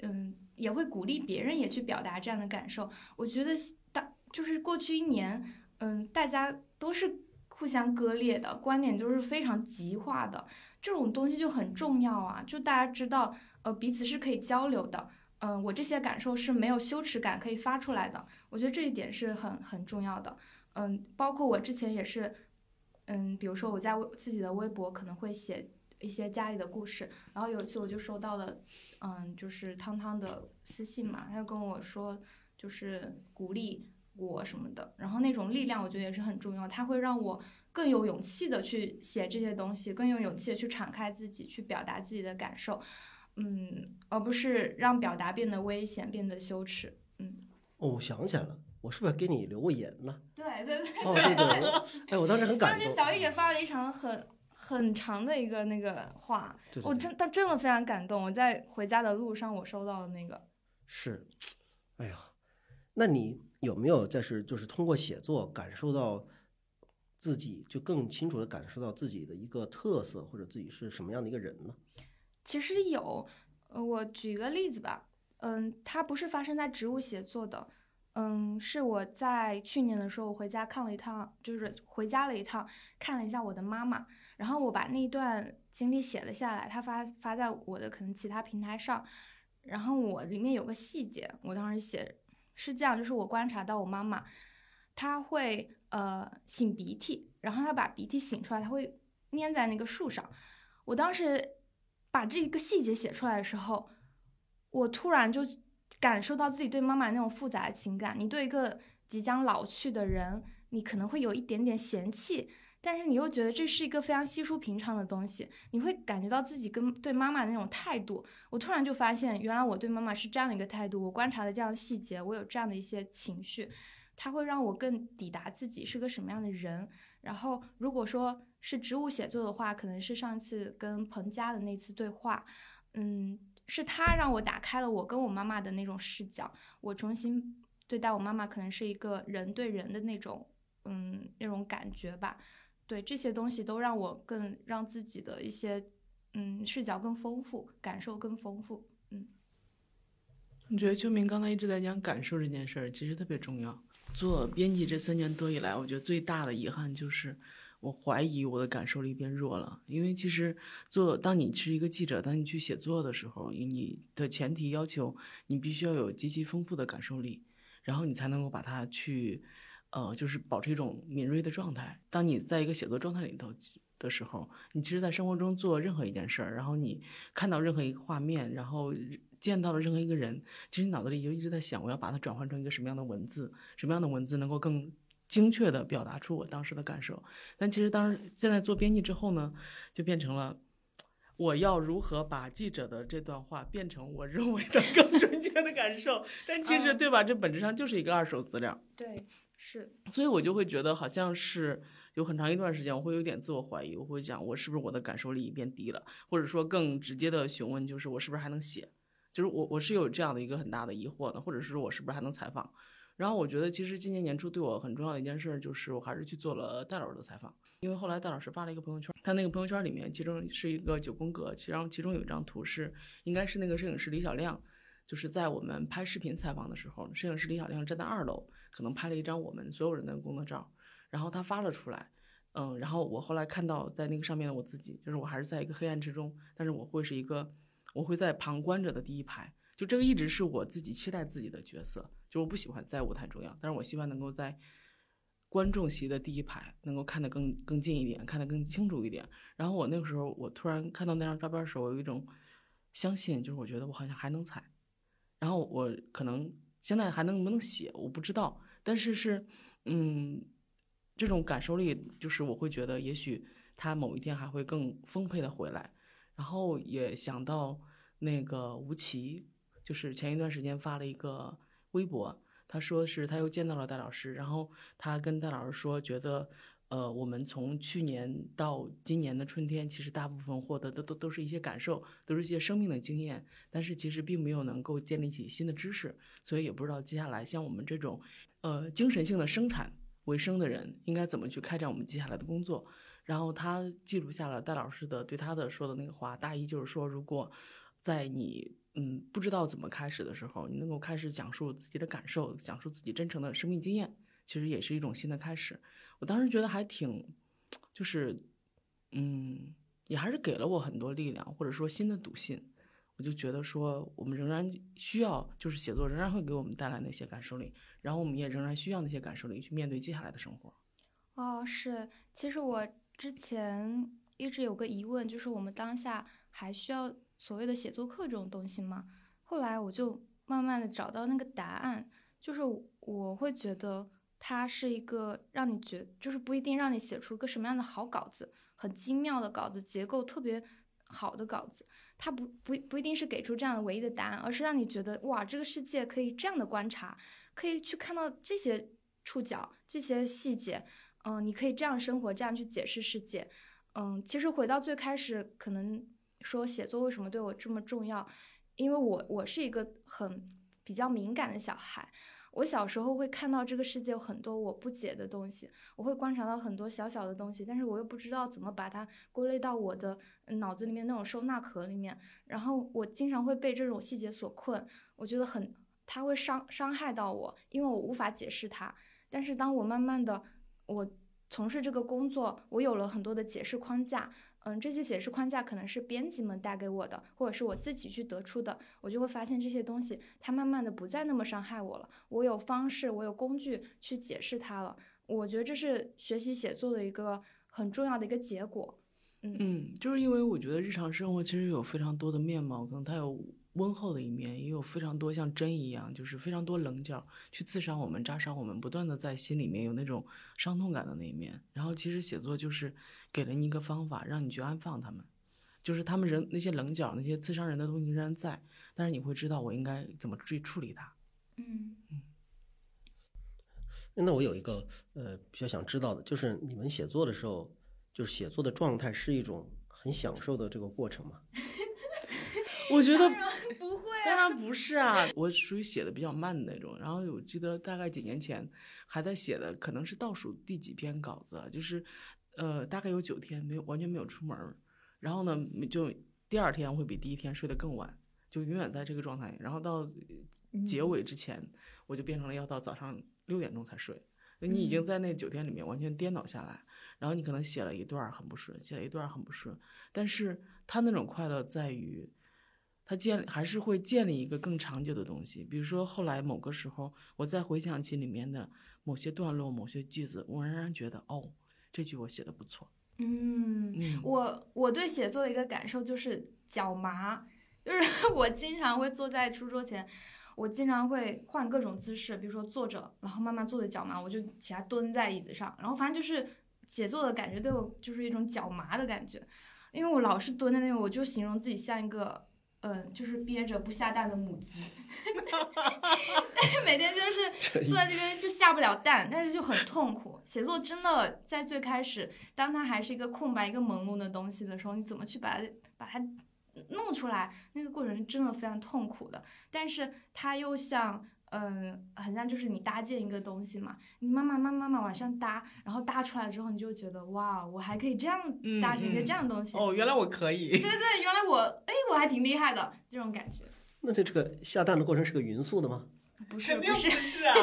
[SPEAKER 3] 嗯，也会鼓励别人也去表达这样的感受。我觉得当就是过去一年，嗯，大家都是互相割裂的，观点都是非常极化的。这种东西就很重要啊，就大家知道，呃，彼此是可以交流的。嗯，我这些感受是没有羞耻感可以发出来的。我觉得这一点是很很重要的。嗯，包括我之前也是，嗯，比如说我在自己的微博可能会写。一些家里的故事，然后有一次我就收到了，嗯，就是汤汤的私信嘛，他就跟我说，就是鼓励我什么的，然后那种力量我觉得也是很重要，他会让我更有勇气的去写这些东西，更有勇气的去敞开自己，去表达自己的感受，嗯，而不是让表达变得危险，变得羞耻，嗯。
[SPEAKER 2] 哦，我想起来了，我是不是给你留过言呢？
[SPEAKER 3] 对对对。
[SPEAKER 2] 哦，对对。哎，我当时很感动。
[SPEAKER 3] 当时小易也发了一场很。很长的一个那个话，
[SPEAKER 2] 我
[SPEAKER 3] 真，他真的非常感动。我在回家的路上，我收到的那个
[SPEAKER 2] 是，哎呀，那你有没有在是就是通过写作感受到自己就更清楚的感受到自己的一个特色，或者自己是什么样的一个人呢？
[SPEAKER 3] 其实有，呃，我举个例子吧，嗯，它不是发生在植物写作的。嗯，是我在去年的时候我回家看了一趟，就是回家了一趟，看了一下我的妈妈，然后我把那段经历写了下来，他发发在我的可能其他平台上，然后我里面有个细节，我当时写是这样，就是我观察到我妈妈，她会呃擤鼻涕，然后他把鼻涕擤出来，他会粘在那个树上，我当时把这一个细节写出来的时候，我突然就。感受到自己对妈妈那种复杂的情感，你对一个即将老去的人，你可能会有一点点嫌弃，但是你又觉得这是一个非常稀疏平常的东西，你会感觉到自己跟对妈妈的那种态度。我突然就发现，原来我对妈妈是这样的一个态度。我观察的这样的细节，我有这样的一些情绪，它会让我更抵达自己是个什么样的人。然后，如果说是植物写作的话，可能是上次跟彭佳的那次对话，嗯。是他让我打开了我跟我妈妈的那种视角，我重新对待我妈妈，可能是一个人对人的那种，嗯，那种感觉吧。对这些东西都让我更让自己的一些，嗯，视角更丰富，感受更丰富。嗯，
[SPEAKER 1] 你觉得秋明刚才一直在讲感受这件事儿，其实特别重要。做编辑这三年多以来，我觉得最大的遗憾就是。我怀疑我的感受力变弱了，因为其实做当你是一个记者，当你去写作的时候，你的前提要求你必须要有极其丰富的感受力，然后你才能够把它去，呃，就是保持一种敏锐的状态。当你在一个写作状态里头的时候，你其实，在生活中做任何一件事儿，然后你看到任何一个画面，然后见到了任何一个人，其实脑子里就一直在想，我要把它转换成一个什么样的文字，什么样的文字能够更。精确的表达出我当时的感受，但其实当时现在做编辑之后呢，就变成了我要如何把记者的这段话变成我认为的更 准确的感受。但其实对吧？这本质上就是一个二手资料。
[SPEAKER 3] 对，是。
[SPEAKER 1] 所以我就会觉得好像是有很长一段时间，我会有点自我怀疑，我会讲我是不是我的感受力变低了，或者说更直接的询问就是我是不是还能写？就是我我是有这样的一个很大的疑惑的，或者是说我是不是还能采访？然后我觉得，其实今年年初对我很重要的一件事，就是我还是去做了戴老师的采访。因为后来戴老师发了一个朋友圈，他那个朋友圈里面，其中是一个九宫格，其然后其中有一张图是，应该是那个摄影师李小亮，就是在我们拍视频采访的时候，摄影师李小亮站在二楼，可能拍了一张我们所有人的工作照，然后他发了出来，嗯，然后我后来看到在那个上面的我自己，就是我还是在一个黑暗之中，但是我会是一个，我会在旁观者的第一排，就这个一直是我自己期待自己的角色。就我不喜欢在舞台中央，但是我希望能够在观众席的第一排，能够看得更更近一点，看得更清楚一点。然后我那个时候，我突然看到那张照片的时候，我有一种相信，就是我觉得我好像还能踩。然后我可能现在还能不能写，我不知道。但是是，嗯，这种感受力，就是我会觉得，也许他某一天还会更丰沛的回来。然后也想到那个吴奇，就是前一段时间发了一个。微博，他说是他又见到了戴老师，然后他跟戴老师说，觉得，呃，我们从去年到今年的春天，其实大部分获得的都都是一些感受，都是一些生命的经验，但是其实并没有能够建立起新的知识，所以也不知道接下来像我们这种，呃，精神性的生产为生的人，应该怎么去开展我们接下来的工作。然后他记录下了戴老师的对他的说的那个话，大意就是说，如果在你。嗯，不知道怎么开始的时候，你能够开始讲述自己的感受，讲述自己真诚的生命经验，其实也是一种新的开始。我当时觉得还挺，就是，嗯，也还是给了我很多力量，或者说新的笃信。我就觉得说，我们仍然需要，就是写作仍然会给我们带来那些感受力，然后我们也仍然需要那些感受力去面对接下来的生活。
[SPEAKER 3] 哦，是，其实我之前一直有个疑问，就是我们当下还需要。所谓的写作课这种东西吗，后来我就慢慢的找到那个答案，就是我会觉得它是一个让你觉，就是不一定让你写出一个什么样的好稿子，很精妙的稿子，结构特别好的稿子，它不不不一定是给出这样的唯一的答案，而是让你觉得哇，这个世界可以这样的观察，可以去看到这些触角，这些细节，嗯，你可以这样生活，这样去解释世界，嗯，其实回到最开始可能。说写作为什么对我这么重要？因为我我是一个很比较敏感的小孩，我小时候会看到这个世界有很多我不解的东西，我会观察到很多小小的东西，但是我又不知道怎么把它归类到我的脑子里面那种收纳壳里面，然后我经常会被这种细节所困，我觉得很，它会伤伤害到我，因为我无法解释它。但是当我慢慢的我从事这个工作，我有了很多的解释框架。嗯，这些解释框架可能是编辑们带给我的，或者是我自己去得出的。我就会发现这些东西，它慢慢的不再那么伤害我了。我有方式，我有工具去解释它了。我觉得这是学习写作的一个很重要的一个结果。
[SPEAKER 1] 嗯，就是因为我觉得日常生活其实有非常多的面貌，可能它有。温厚的一面也有非常多，像针一样，就是非常多棱角去刺伤我们、扎伤我们，不断的在心里面有那种伤痛感的那一面。然后其实写作就是给了你一个方法，让你去安放他们，就是他们人那些棱角、那些刺伤人的东西仍然在，但是你会知道我应该怎么去处理它。
[SPEAKER 3] 嗯嗯。
[SPEAKER 2] 那我有一个呃比较想知道的，就是你们写作的时候，就是写作的状态是一种很享受的这个过程吗？
[SPEAKER 1] 我觉得
[SPEAKER 3] 不会，啊
[SPEAKER 1] 当然不是啊。我属于写的比较慢的那种。然后我记得大概几年前还在写的，可能是倒数第几篇稿子，就是，呃，大概有九天没有完全没有出门然后呢，就第二天会比第一天睡得更晚，就永远在这个状态。然后到结尾之前，我就变成了要到早上六点钟才睡。你已经在那九天里面完全颠倒下来，然后你可能写了一段很不顺，写了一段很不顺，但是他那种快乐在于，他建还是会建立一个更长久的东西。比如说后来某个时候，我再回想起里面的某些段落、某些句子，我仍然觉得哦，这句我写的不错。
[SPEAKER 3] 嗯，
[SPEAKER 1] 嗯，
[SPEAKER 3] 我我对写作的一个感受就是脚麻，就是 我经常会坐在书桌前，我经常会换各种姿势，比如说坐着，然后慢慢坐着脚麻，我就起来蹲在椅子上，然后反正就是写作的感觉对我就是一种脚麻的感觉，因为我老是蹲在那，我就形容自己像一个。嗯，就是憋着不下蛋的母鸡 每天就是 坐在这边就下不了蛋，但是就很痛苦。写作真的在最开始，当它还是一个空白、一个朦胧的东西的时候，你怎么去把它把它弄出来？那个过程是真的非常痛苦的。但是它又像。嗯，很像就是你搭建一个东西嘛，你慢慢慢慢慢往上搭，然后搭出来之后，你就觉得哇，我还可以这样搭成一个这样的东西。
[SPEAKER 1] 哦，原来我可以。
[SPEAKER 3] 对对，原来我哎，我还挺厉害的这种感觉。
[SPEAKER 2] 那这这个下蛋的过程是个匀速的吗？
[SPEAKER 3] 不是，
[SPEAKER 1] 肯定
[SPEAKER 3] 不
[SPEAKER 1] 是啊。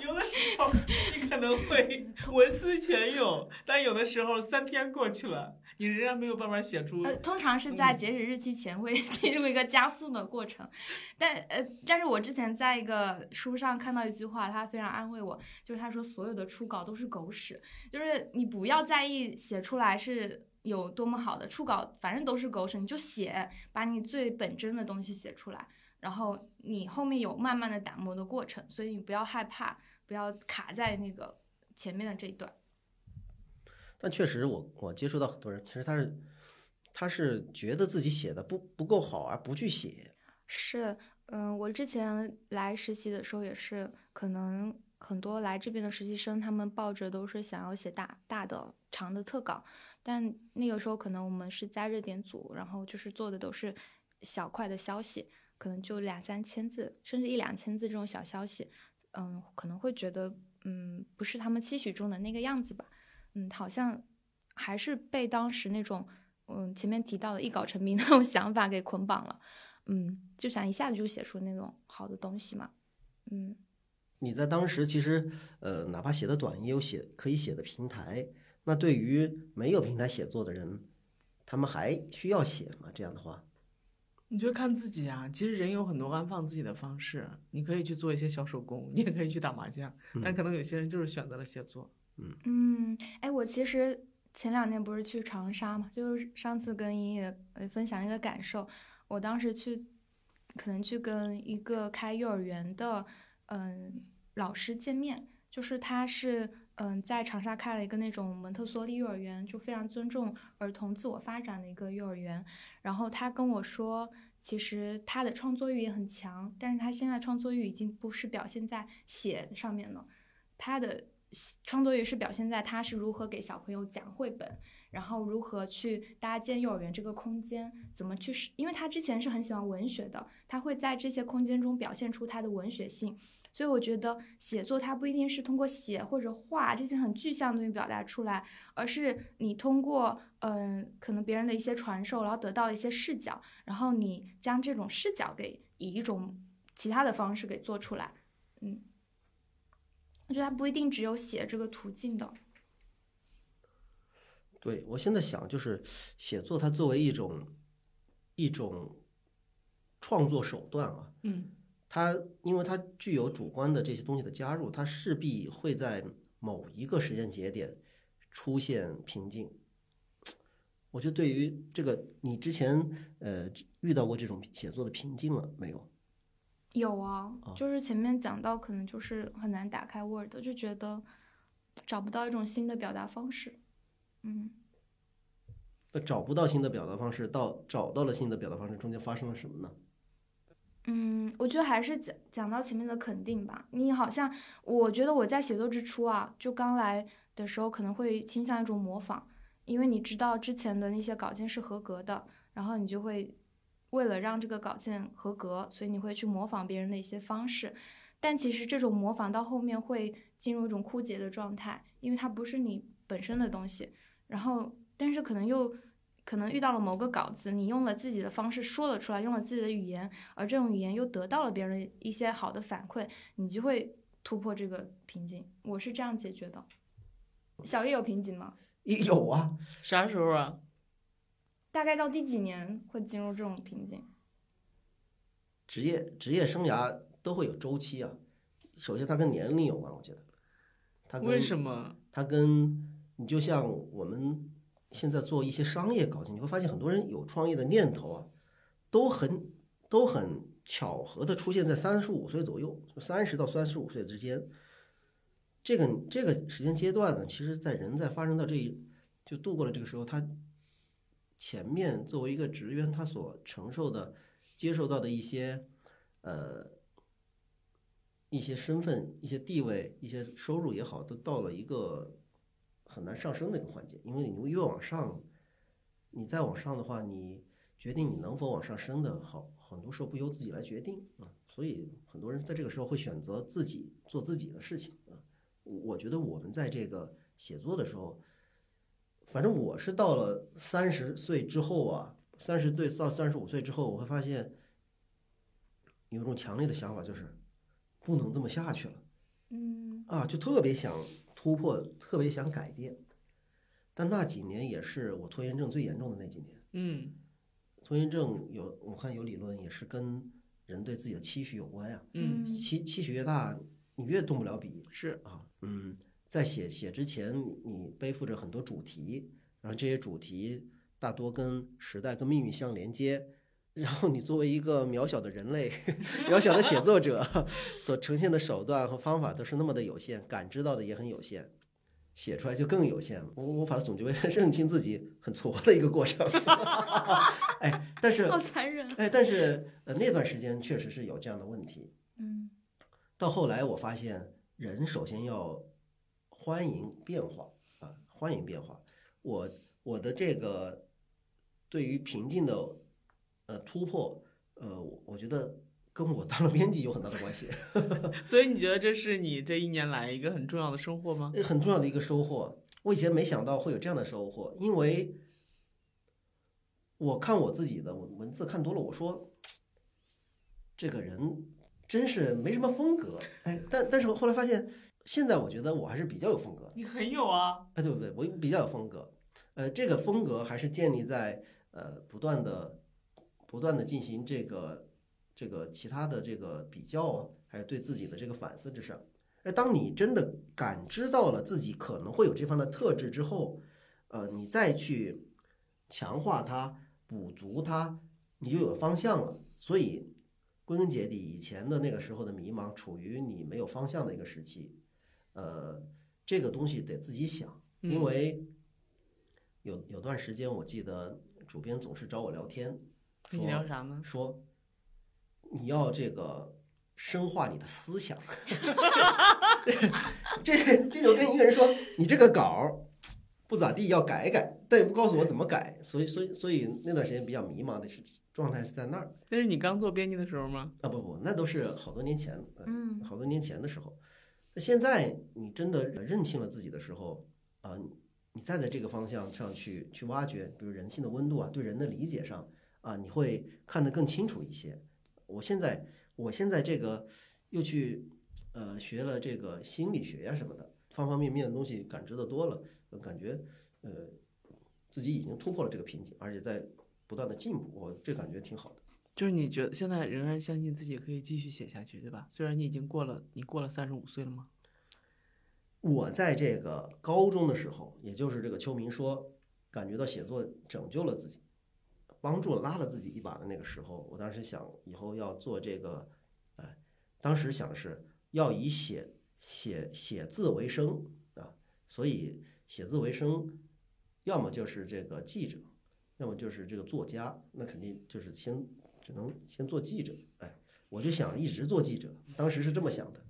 [SPEAKER 1] 有的时候你可能会 文思泉涌，但有的时候三天过去了，你仍然没有办法写出。
[SPEAKER 3] 呃，通常是在截止日期前会 进入一个加速的过程，但呃，但是我之前在一个书上看到一句话，他非常安慰我，就是他说所有的初稿都是狗屎，就是你不要在意写出来是有多么好的初稿，反正都是狗屎，你就写，把你最本真的东西写出来。然后你后面有慢慢的打磨的过程，所以你不要害怕，不要卡在那个前面的这一段。
[SPEAKER 2] 但确实，我我接触到很多人，其实他是他是觉得自己写的不不够好而不去写。
[SPEAKER 3] 是，嗯，我之前来实习的时候也是，可能很多来这边的实习生，他们抱着都是想要写大大的长的特稿，但那个时候可能我们是在热点组，然后就是做的都是小块的消息。可能就两三千字，甚至一两千字这种小消息，嗯，可能会觉得，嗯，不是他们期许中的那个样子吧，嗯，好像还是被当时那种，嗯，前面提到的“一稿成名”那种想法给捆绑了，嗯，就想一下子就写出那种好的东西嘛，嗯。
[SPEAKER 2] 你在当时其实，呃，哪怕写的短，也有写可以写的平台。那对于没有平台写作的人，他们还需要写吗？这样的话？
[SPEAKER 1] 你就看自己啊，其实人有很多安放自己的方式，你可以去做一些小手工，你也可以去打麻将，但可能有些人就是选择了写作。
[SPEAKER 2] 嗯
[SPEAKER 3] 嗯，哎，我其实前两天不是去长沙嘛，就是上次跟莹莹分享一个感受，我当时去，可能去跟一个开幼儿园的嗯老师见面，就是他是嗯在长沙开了一个那种蒙特梭利幼儿园，就非常尊重儿童自我发展的一个幼儿园，然后他跟我说。其实他的创作欲也很强，但是他现在创作欲已经不是表现在写上面了，他的创作欲是表现在他是如何给小朋友讲绘本，然后如何去搭建幼儿园这个空间，怎么去，因为他之前是很喜欢文学的，他会在这些空间中表现出他的文学性。所以我觉得写作它不一定是通过写或者画这些很具象的东西表达出来，而是你通过嗯可能别人的一些传授，然后得到了一些视角，然后你将这种视角给以一种其他的方式给做出来。嗯，我觉得它不一定只有写这个途径的。
[SPEAKER 2] 对我现在想就是写作它作为一种一种创作手段啊，
[SPEAKER 1] 嗯。
[SPEAKER 2] 它因为它具有主观的这些东西的加入，它势必会在某一个时间节点出现瓶颈。我觉得对于这个，你之前呃遇到过这种写作的瓶颈了没有？
[SPEAKER 3] 有啊，就是前面讲到，可能就是很难打开 Word，就觉得找不到一种新的表达方式。嗯，
[SPEAKER 2] 那找不到新的表达方式，到找到了新的表达方式，中间发生了什么呢？
[SPEAKER 3] 嗯，我觉得还是讲讲到前面的肯定吧。你好像，我觉得我在写作之初啊，就刚来的时候可能会倾向一种模仿，因为你知道之前的那些稿件是合格的，然后你就会为了让这个稿件合格，所以你会去模仿别人的一些方式。但其实这种模仿到后面会进入一种枯竭的状态，因为它不是你本身的东西。然后，但是可能又。可能遇到了某个稿子，你用了自己的方式说了出来，用了自己的语言，而这种语言又得到了别人一些好的反馈，你就会突破这个瓶颈，我是这样解决的。小叶有瓶颈吗？
[SPEAKER 2] 有啊，
[SPEAKER 1] 啥时候啊？
[SPEAKER 3] 大概到第几年会进入这种瓶颈？
[SPEAKER 2] 职业职业生涯都会有周期啊。首先，它跟年龄有关，我觉得。它跟
[SPEAKER 1] 为什么？
[SPEAKER 2] 它跟你就像我们现在做一些商业搞进，你会发现很多人有创业的念头啊，都很都很巧合的出现在三十五岁左右，就三十到三十五岁之间。这个这个时间阶段呢，其实在人在发生到这一就度过了这个时候，他前面作为一个职员，他所承受的、接受到的一些呃一些身份、一些地位、一些收入也好，都到了一个很难上升的一个环节。因为你越往上，你再往上的话，你决定你能否往上升的好，很多时候不由自己来决定啊。所以很多人在这个时候会选择自己做自己的事情啊。我觉得我们在这个写作的时候，反正我是到了三十岁之后啊，三十岁到三十五岁之后，我会发现有一种强烈的想法，就是不能这么下去了。
[SPEAKER 3] 嗯
[SPEAKER 2] 啊，就特别想突破，特别想改变。但那几年也是我拖延症最严重的那几年。
[SPEAKER 1] 嗯
[SPEAKER 2] 拖延症有，我看有理论也是跟人对自己的期许有关呀。
[SPEAKER 1] 嗯，
[SPEAKER 2] 期期许越大，你越动不了笔
[SPEAKER 1] 是
[SPEAKER 2] 啊。嗯，在写写之前，你你背负着很多主题，然后这些主题大多跟时代、跟命运相连接。然后你作为一个渺小的人类，渺小的写作者，所呈现的手段和方法都是那么的有限，感知到的也很有限，写出来就更有限了。我我把它总结为 认清自己很挫的一个过程。哎，但是
[SPEAKER 3] 好残忍。
[SPEAKER 2] 哎，但是呃那段时间确实是有这样的问题。
[SPEAKER 3] 嗯
[SPEAKER 2] 到后来我发现，人首先要欢迎变化啊，欢迎变化。我我的这个对于平静的呃突破，呃，我我觉得跟我当了编辑有很大的关系，
[SPEAKER 1] 所以你觉得这是你这一年来一个很重要的收获吗？
[SPEAKER 2] 很重要的一个收获。我以前没想到会有这样的收获，因为我看我自己的文文字看多了，我说这个人真是没什么风格，哎，但但是后来发现，现在我觉得我还是比较有风格，
[SPEAKER 1] 你很有啊。
[SPEAKER 2] 哎，对不对？我比较有风格，呃，这个风格还是建立在呃不断的、不断的进行这个这个其他的这个比较啊，还有对自己的这个反思之上。哎，当你真的感知到了自己可能会有这方的特质之后，呃，你再去强化它、补足它，你就有方向了。所以归根结底，以前的那个时候的迷茫，处于你没有方向的一个时期。呃，这个东西得自己想，因
[SPEAKER 1] 嗯
[SPEAKER 2] 为有有段时间，我记得主编总是找我聊天，
[SPEAKER 1] 跟你聊啥呢？
[SPEAKER 2] 说你要这个深化你的思想。这这就跟一个人说你这个稿儿不咋地，要改改，但也不告诉我怎么改，所以所以所以那段时间比较迷茫的是状态是在那儿
[SPEAKER 1] 那是你刚做编辑的时候吗？
[SPEAKER 2] 啊不不，那都是好多年前，呃
[SPEAKER 3] 嗯
[SPEAKER 2] 好多年前的时候。那现在你真的认清了自己的时候啊、你你再在这个方向上去去挖掘，比如人性的温度啊，对人的理解上啊，你会看得更清楚一些。我现在我现在这个又去呃学了这个心理学呀、什么的，方方面面的东西感知的多了，呃感觉呃自己已经突破了这个瓶颈，而且在不断的进步，我这感觉挺好的。
[SPEAKER 1] 就是你觉得现在仍然相信自己可以继续写下去，对吧？虽然你已经过了，你过了三十五岁了吗？
[SPEAKER 2] 我在这个高中的时候，也就是这个秋明说，感觉到写作拯救了自己，帮助拉了自己一把的那个时候，我当时想以后要做这个，哎，当时想是要以写写写字为生啊，所以写字为生，要么就是这个记者，要么就是这个作家，那肯定就是先只能先做记者，哎，我就想一直做记者，当时是这么想的。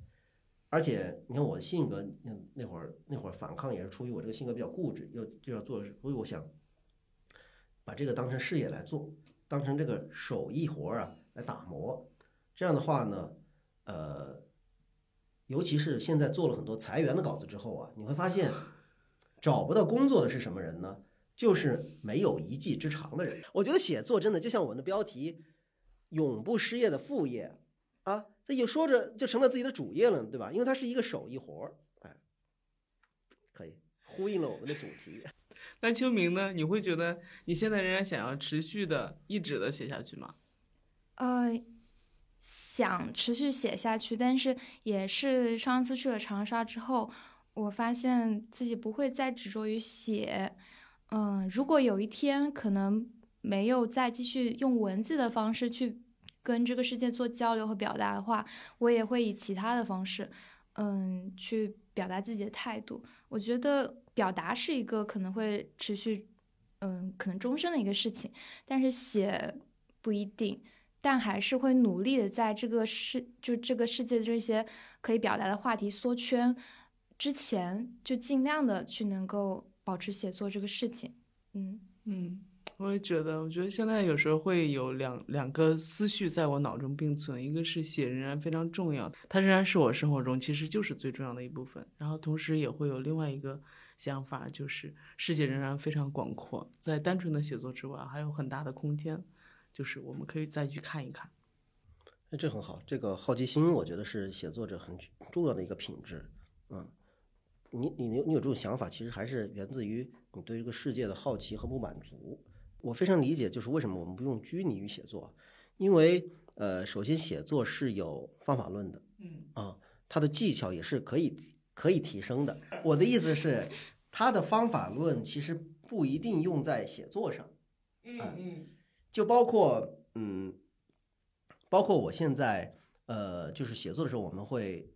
[SPEAKER 2] 而且你看我的性格，那会儿那会儿反抗也是出于我这个性格比较固执，又就要做，所以我想把这个当成事业来做，当成这个手艺活儿啊来打磨。这样的话呢，呃，尤其是现在做了很多裁员的稿子之后啊，你会发现找不到工作的是什么人呢？就是没有一技之长的人。我觉得写作真的就像我们的标题“永不失业的副业”。啊，他有说着就成了自己的主业了，对吧？因为它是一个手艺活儿，哎，可以呼应了我们的主题。
[SPEAKER 1] 那秋明呢？你会觉得你现在仍然想要持续的、一直的写下去吗？
[SPEAKER 3] 呃，想持续写下去，但是也是上次去了长沙之后，我发现自己不会再执着于写。嗯，如果有一天可能没有再继续用文字的方式去跟这个世界做交流和表达的话，我也会以其他的方式，嗯，去表达自己的态度。我觉得表达是一个可能会持续，嗯，可能终身的一个事情，但是写不一定。但还是会努力的在这个世，就这个世界这些可以表达的话题缩圈之前，就尽量的去能够保持写作这个事情。嗯
[SPEAKER 1] 嗯，我也觉得，我觉得现在有时候会有两两个思绪在我脑中并存，一个是写仍然非常重要，它仍然是我生活中其实就是最重要的一部分。然后同时也会有另外一个想法，就是世界仍然非常广阔，在单纯的写作之外，还有很大的空间。就是我们可以再去看一看，
[SPEAKER 2] 哎，这很好。这个好奇心，我觉得是写作者很重要的一个品质。嗯，你你你有这种想法，其实还是源自于你对这个世界的好奇和不满足。我非常理解，就是为什么我们不用拘泥于写作，因为呃，首先写作是有方法论的，
[SPEAKER 1] 嗯
[SPEAKER 2] 啊，它的技巧也是可以可以提升的。我的意思是，他的方法论其实不一定用在写作上。
[SPEAKER 1] 嗯嗯。
[SPEAKER 2] 就包括嗯，包括我现在呃，就是写作的时候，我们会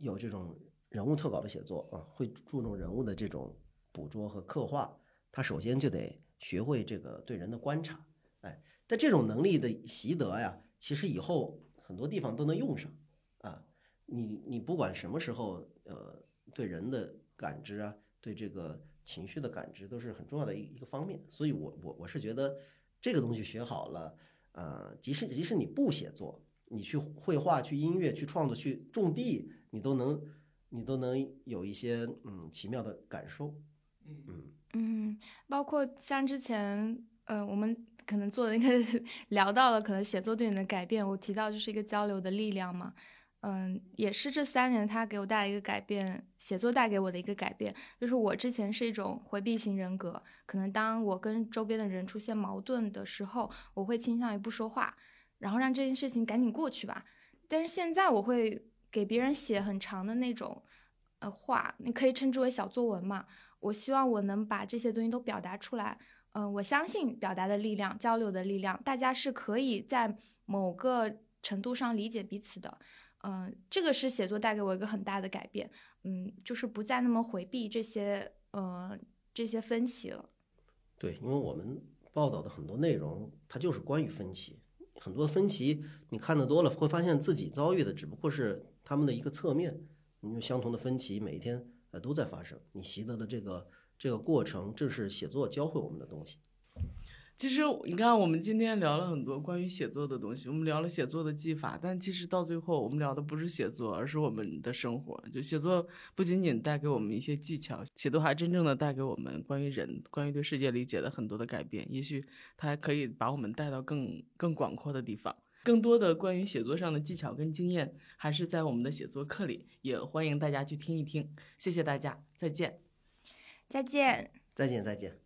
[SPEAKER 2] 有这种人物特稿的写作啊，会注重人物的这种捕捉和刻画。他首先就得学会这个对人的观察，哎，但这种能力的习得呀，其实以后很多地方都能用上啊。你你不管什么时候，呃，对人的感知啊，对这个情绪的感知，都是很重要的一一个方面。所以我我我是觉得。这个东西学好了，呃，即使即使你不写作，你去绘画、去音乐、去创作、去种地，你都能，你都能有一些嗯奇妙的感受，
[SPEAKER 3] 嗯嗯嗯，包括像之前，呃，我们可能做的那个 聊到了可能写作对你的改变，我提到就是一个交流的力量嘛。嗯，也是这三年他给我带来一个改变，写作带给我的一个改变，就是我之前是一种回避型人格，可能当我跟周边的人出现矛盾的时候，我会倾向于不说话，然后让这件事情赶紧过去吧。但是现在我会给别人写很长的那种，呃，话，你可以称之为小作文嘛。我希望我能把这些东西都表达出来。嗯，我相信表达的力量，交流的力量，大家是可以在某个程度上理解彼此的。嗯，这个是写作带给我一个很大的改变，嗯，就是不再那么回避这些，呃，这些分歧了。
[SPEAKER 2] 对，因为我们报道的很多内容，它就是关于分歧，很多分歧你看的多了，会发现自己遭遇的只不过是他们的一个侧面，因为相同的分歧每一天呃都在发生，你习得的这个这个过程，正是写作教会我们的东西。
[SPEAKER 1] 其实你看，我们今天聊了很多关于写作的东西，我们聊了写作的技法，但其实到最后，我们聊的不是写作，而是我们的生活。就写作不仅仅带给我们一些技巧，写作还真正的带给我们关于人、关于对世界理解的很多的改变。也许它还可以把我们带到更更广阔的地方。更多的关于写作上的技巧跟经验，还是在我们的写作课里，也欢迎大家去听一听。谢谢大家，再见，
[SPEAKER 3] 再见，
[SPEAKER 2] 再见，再见。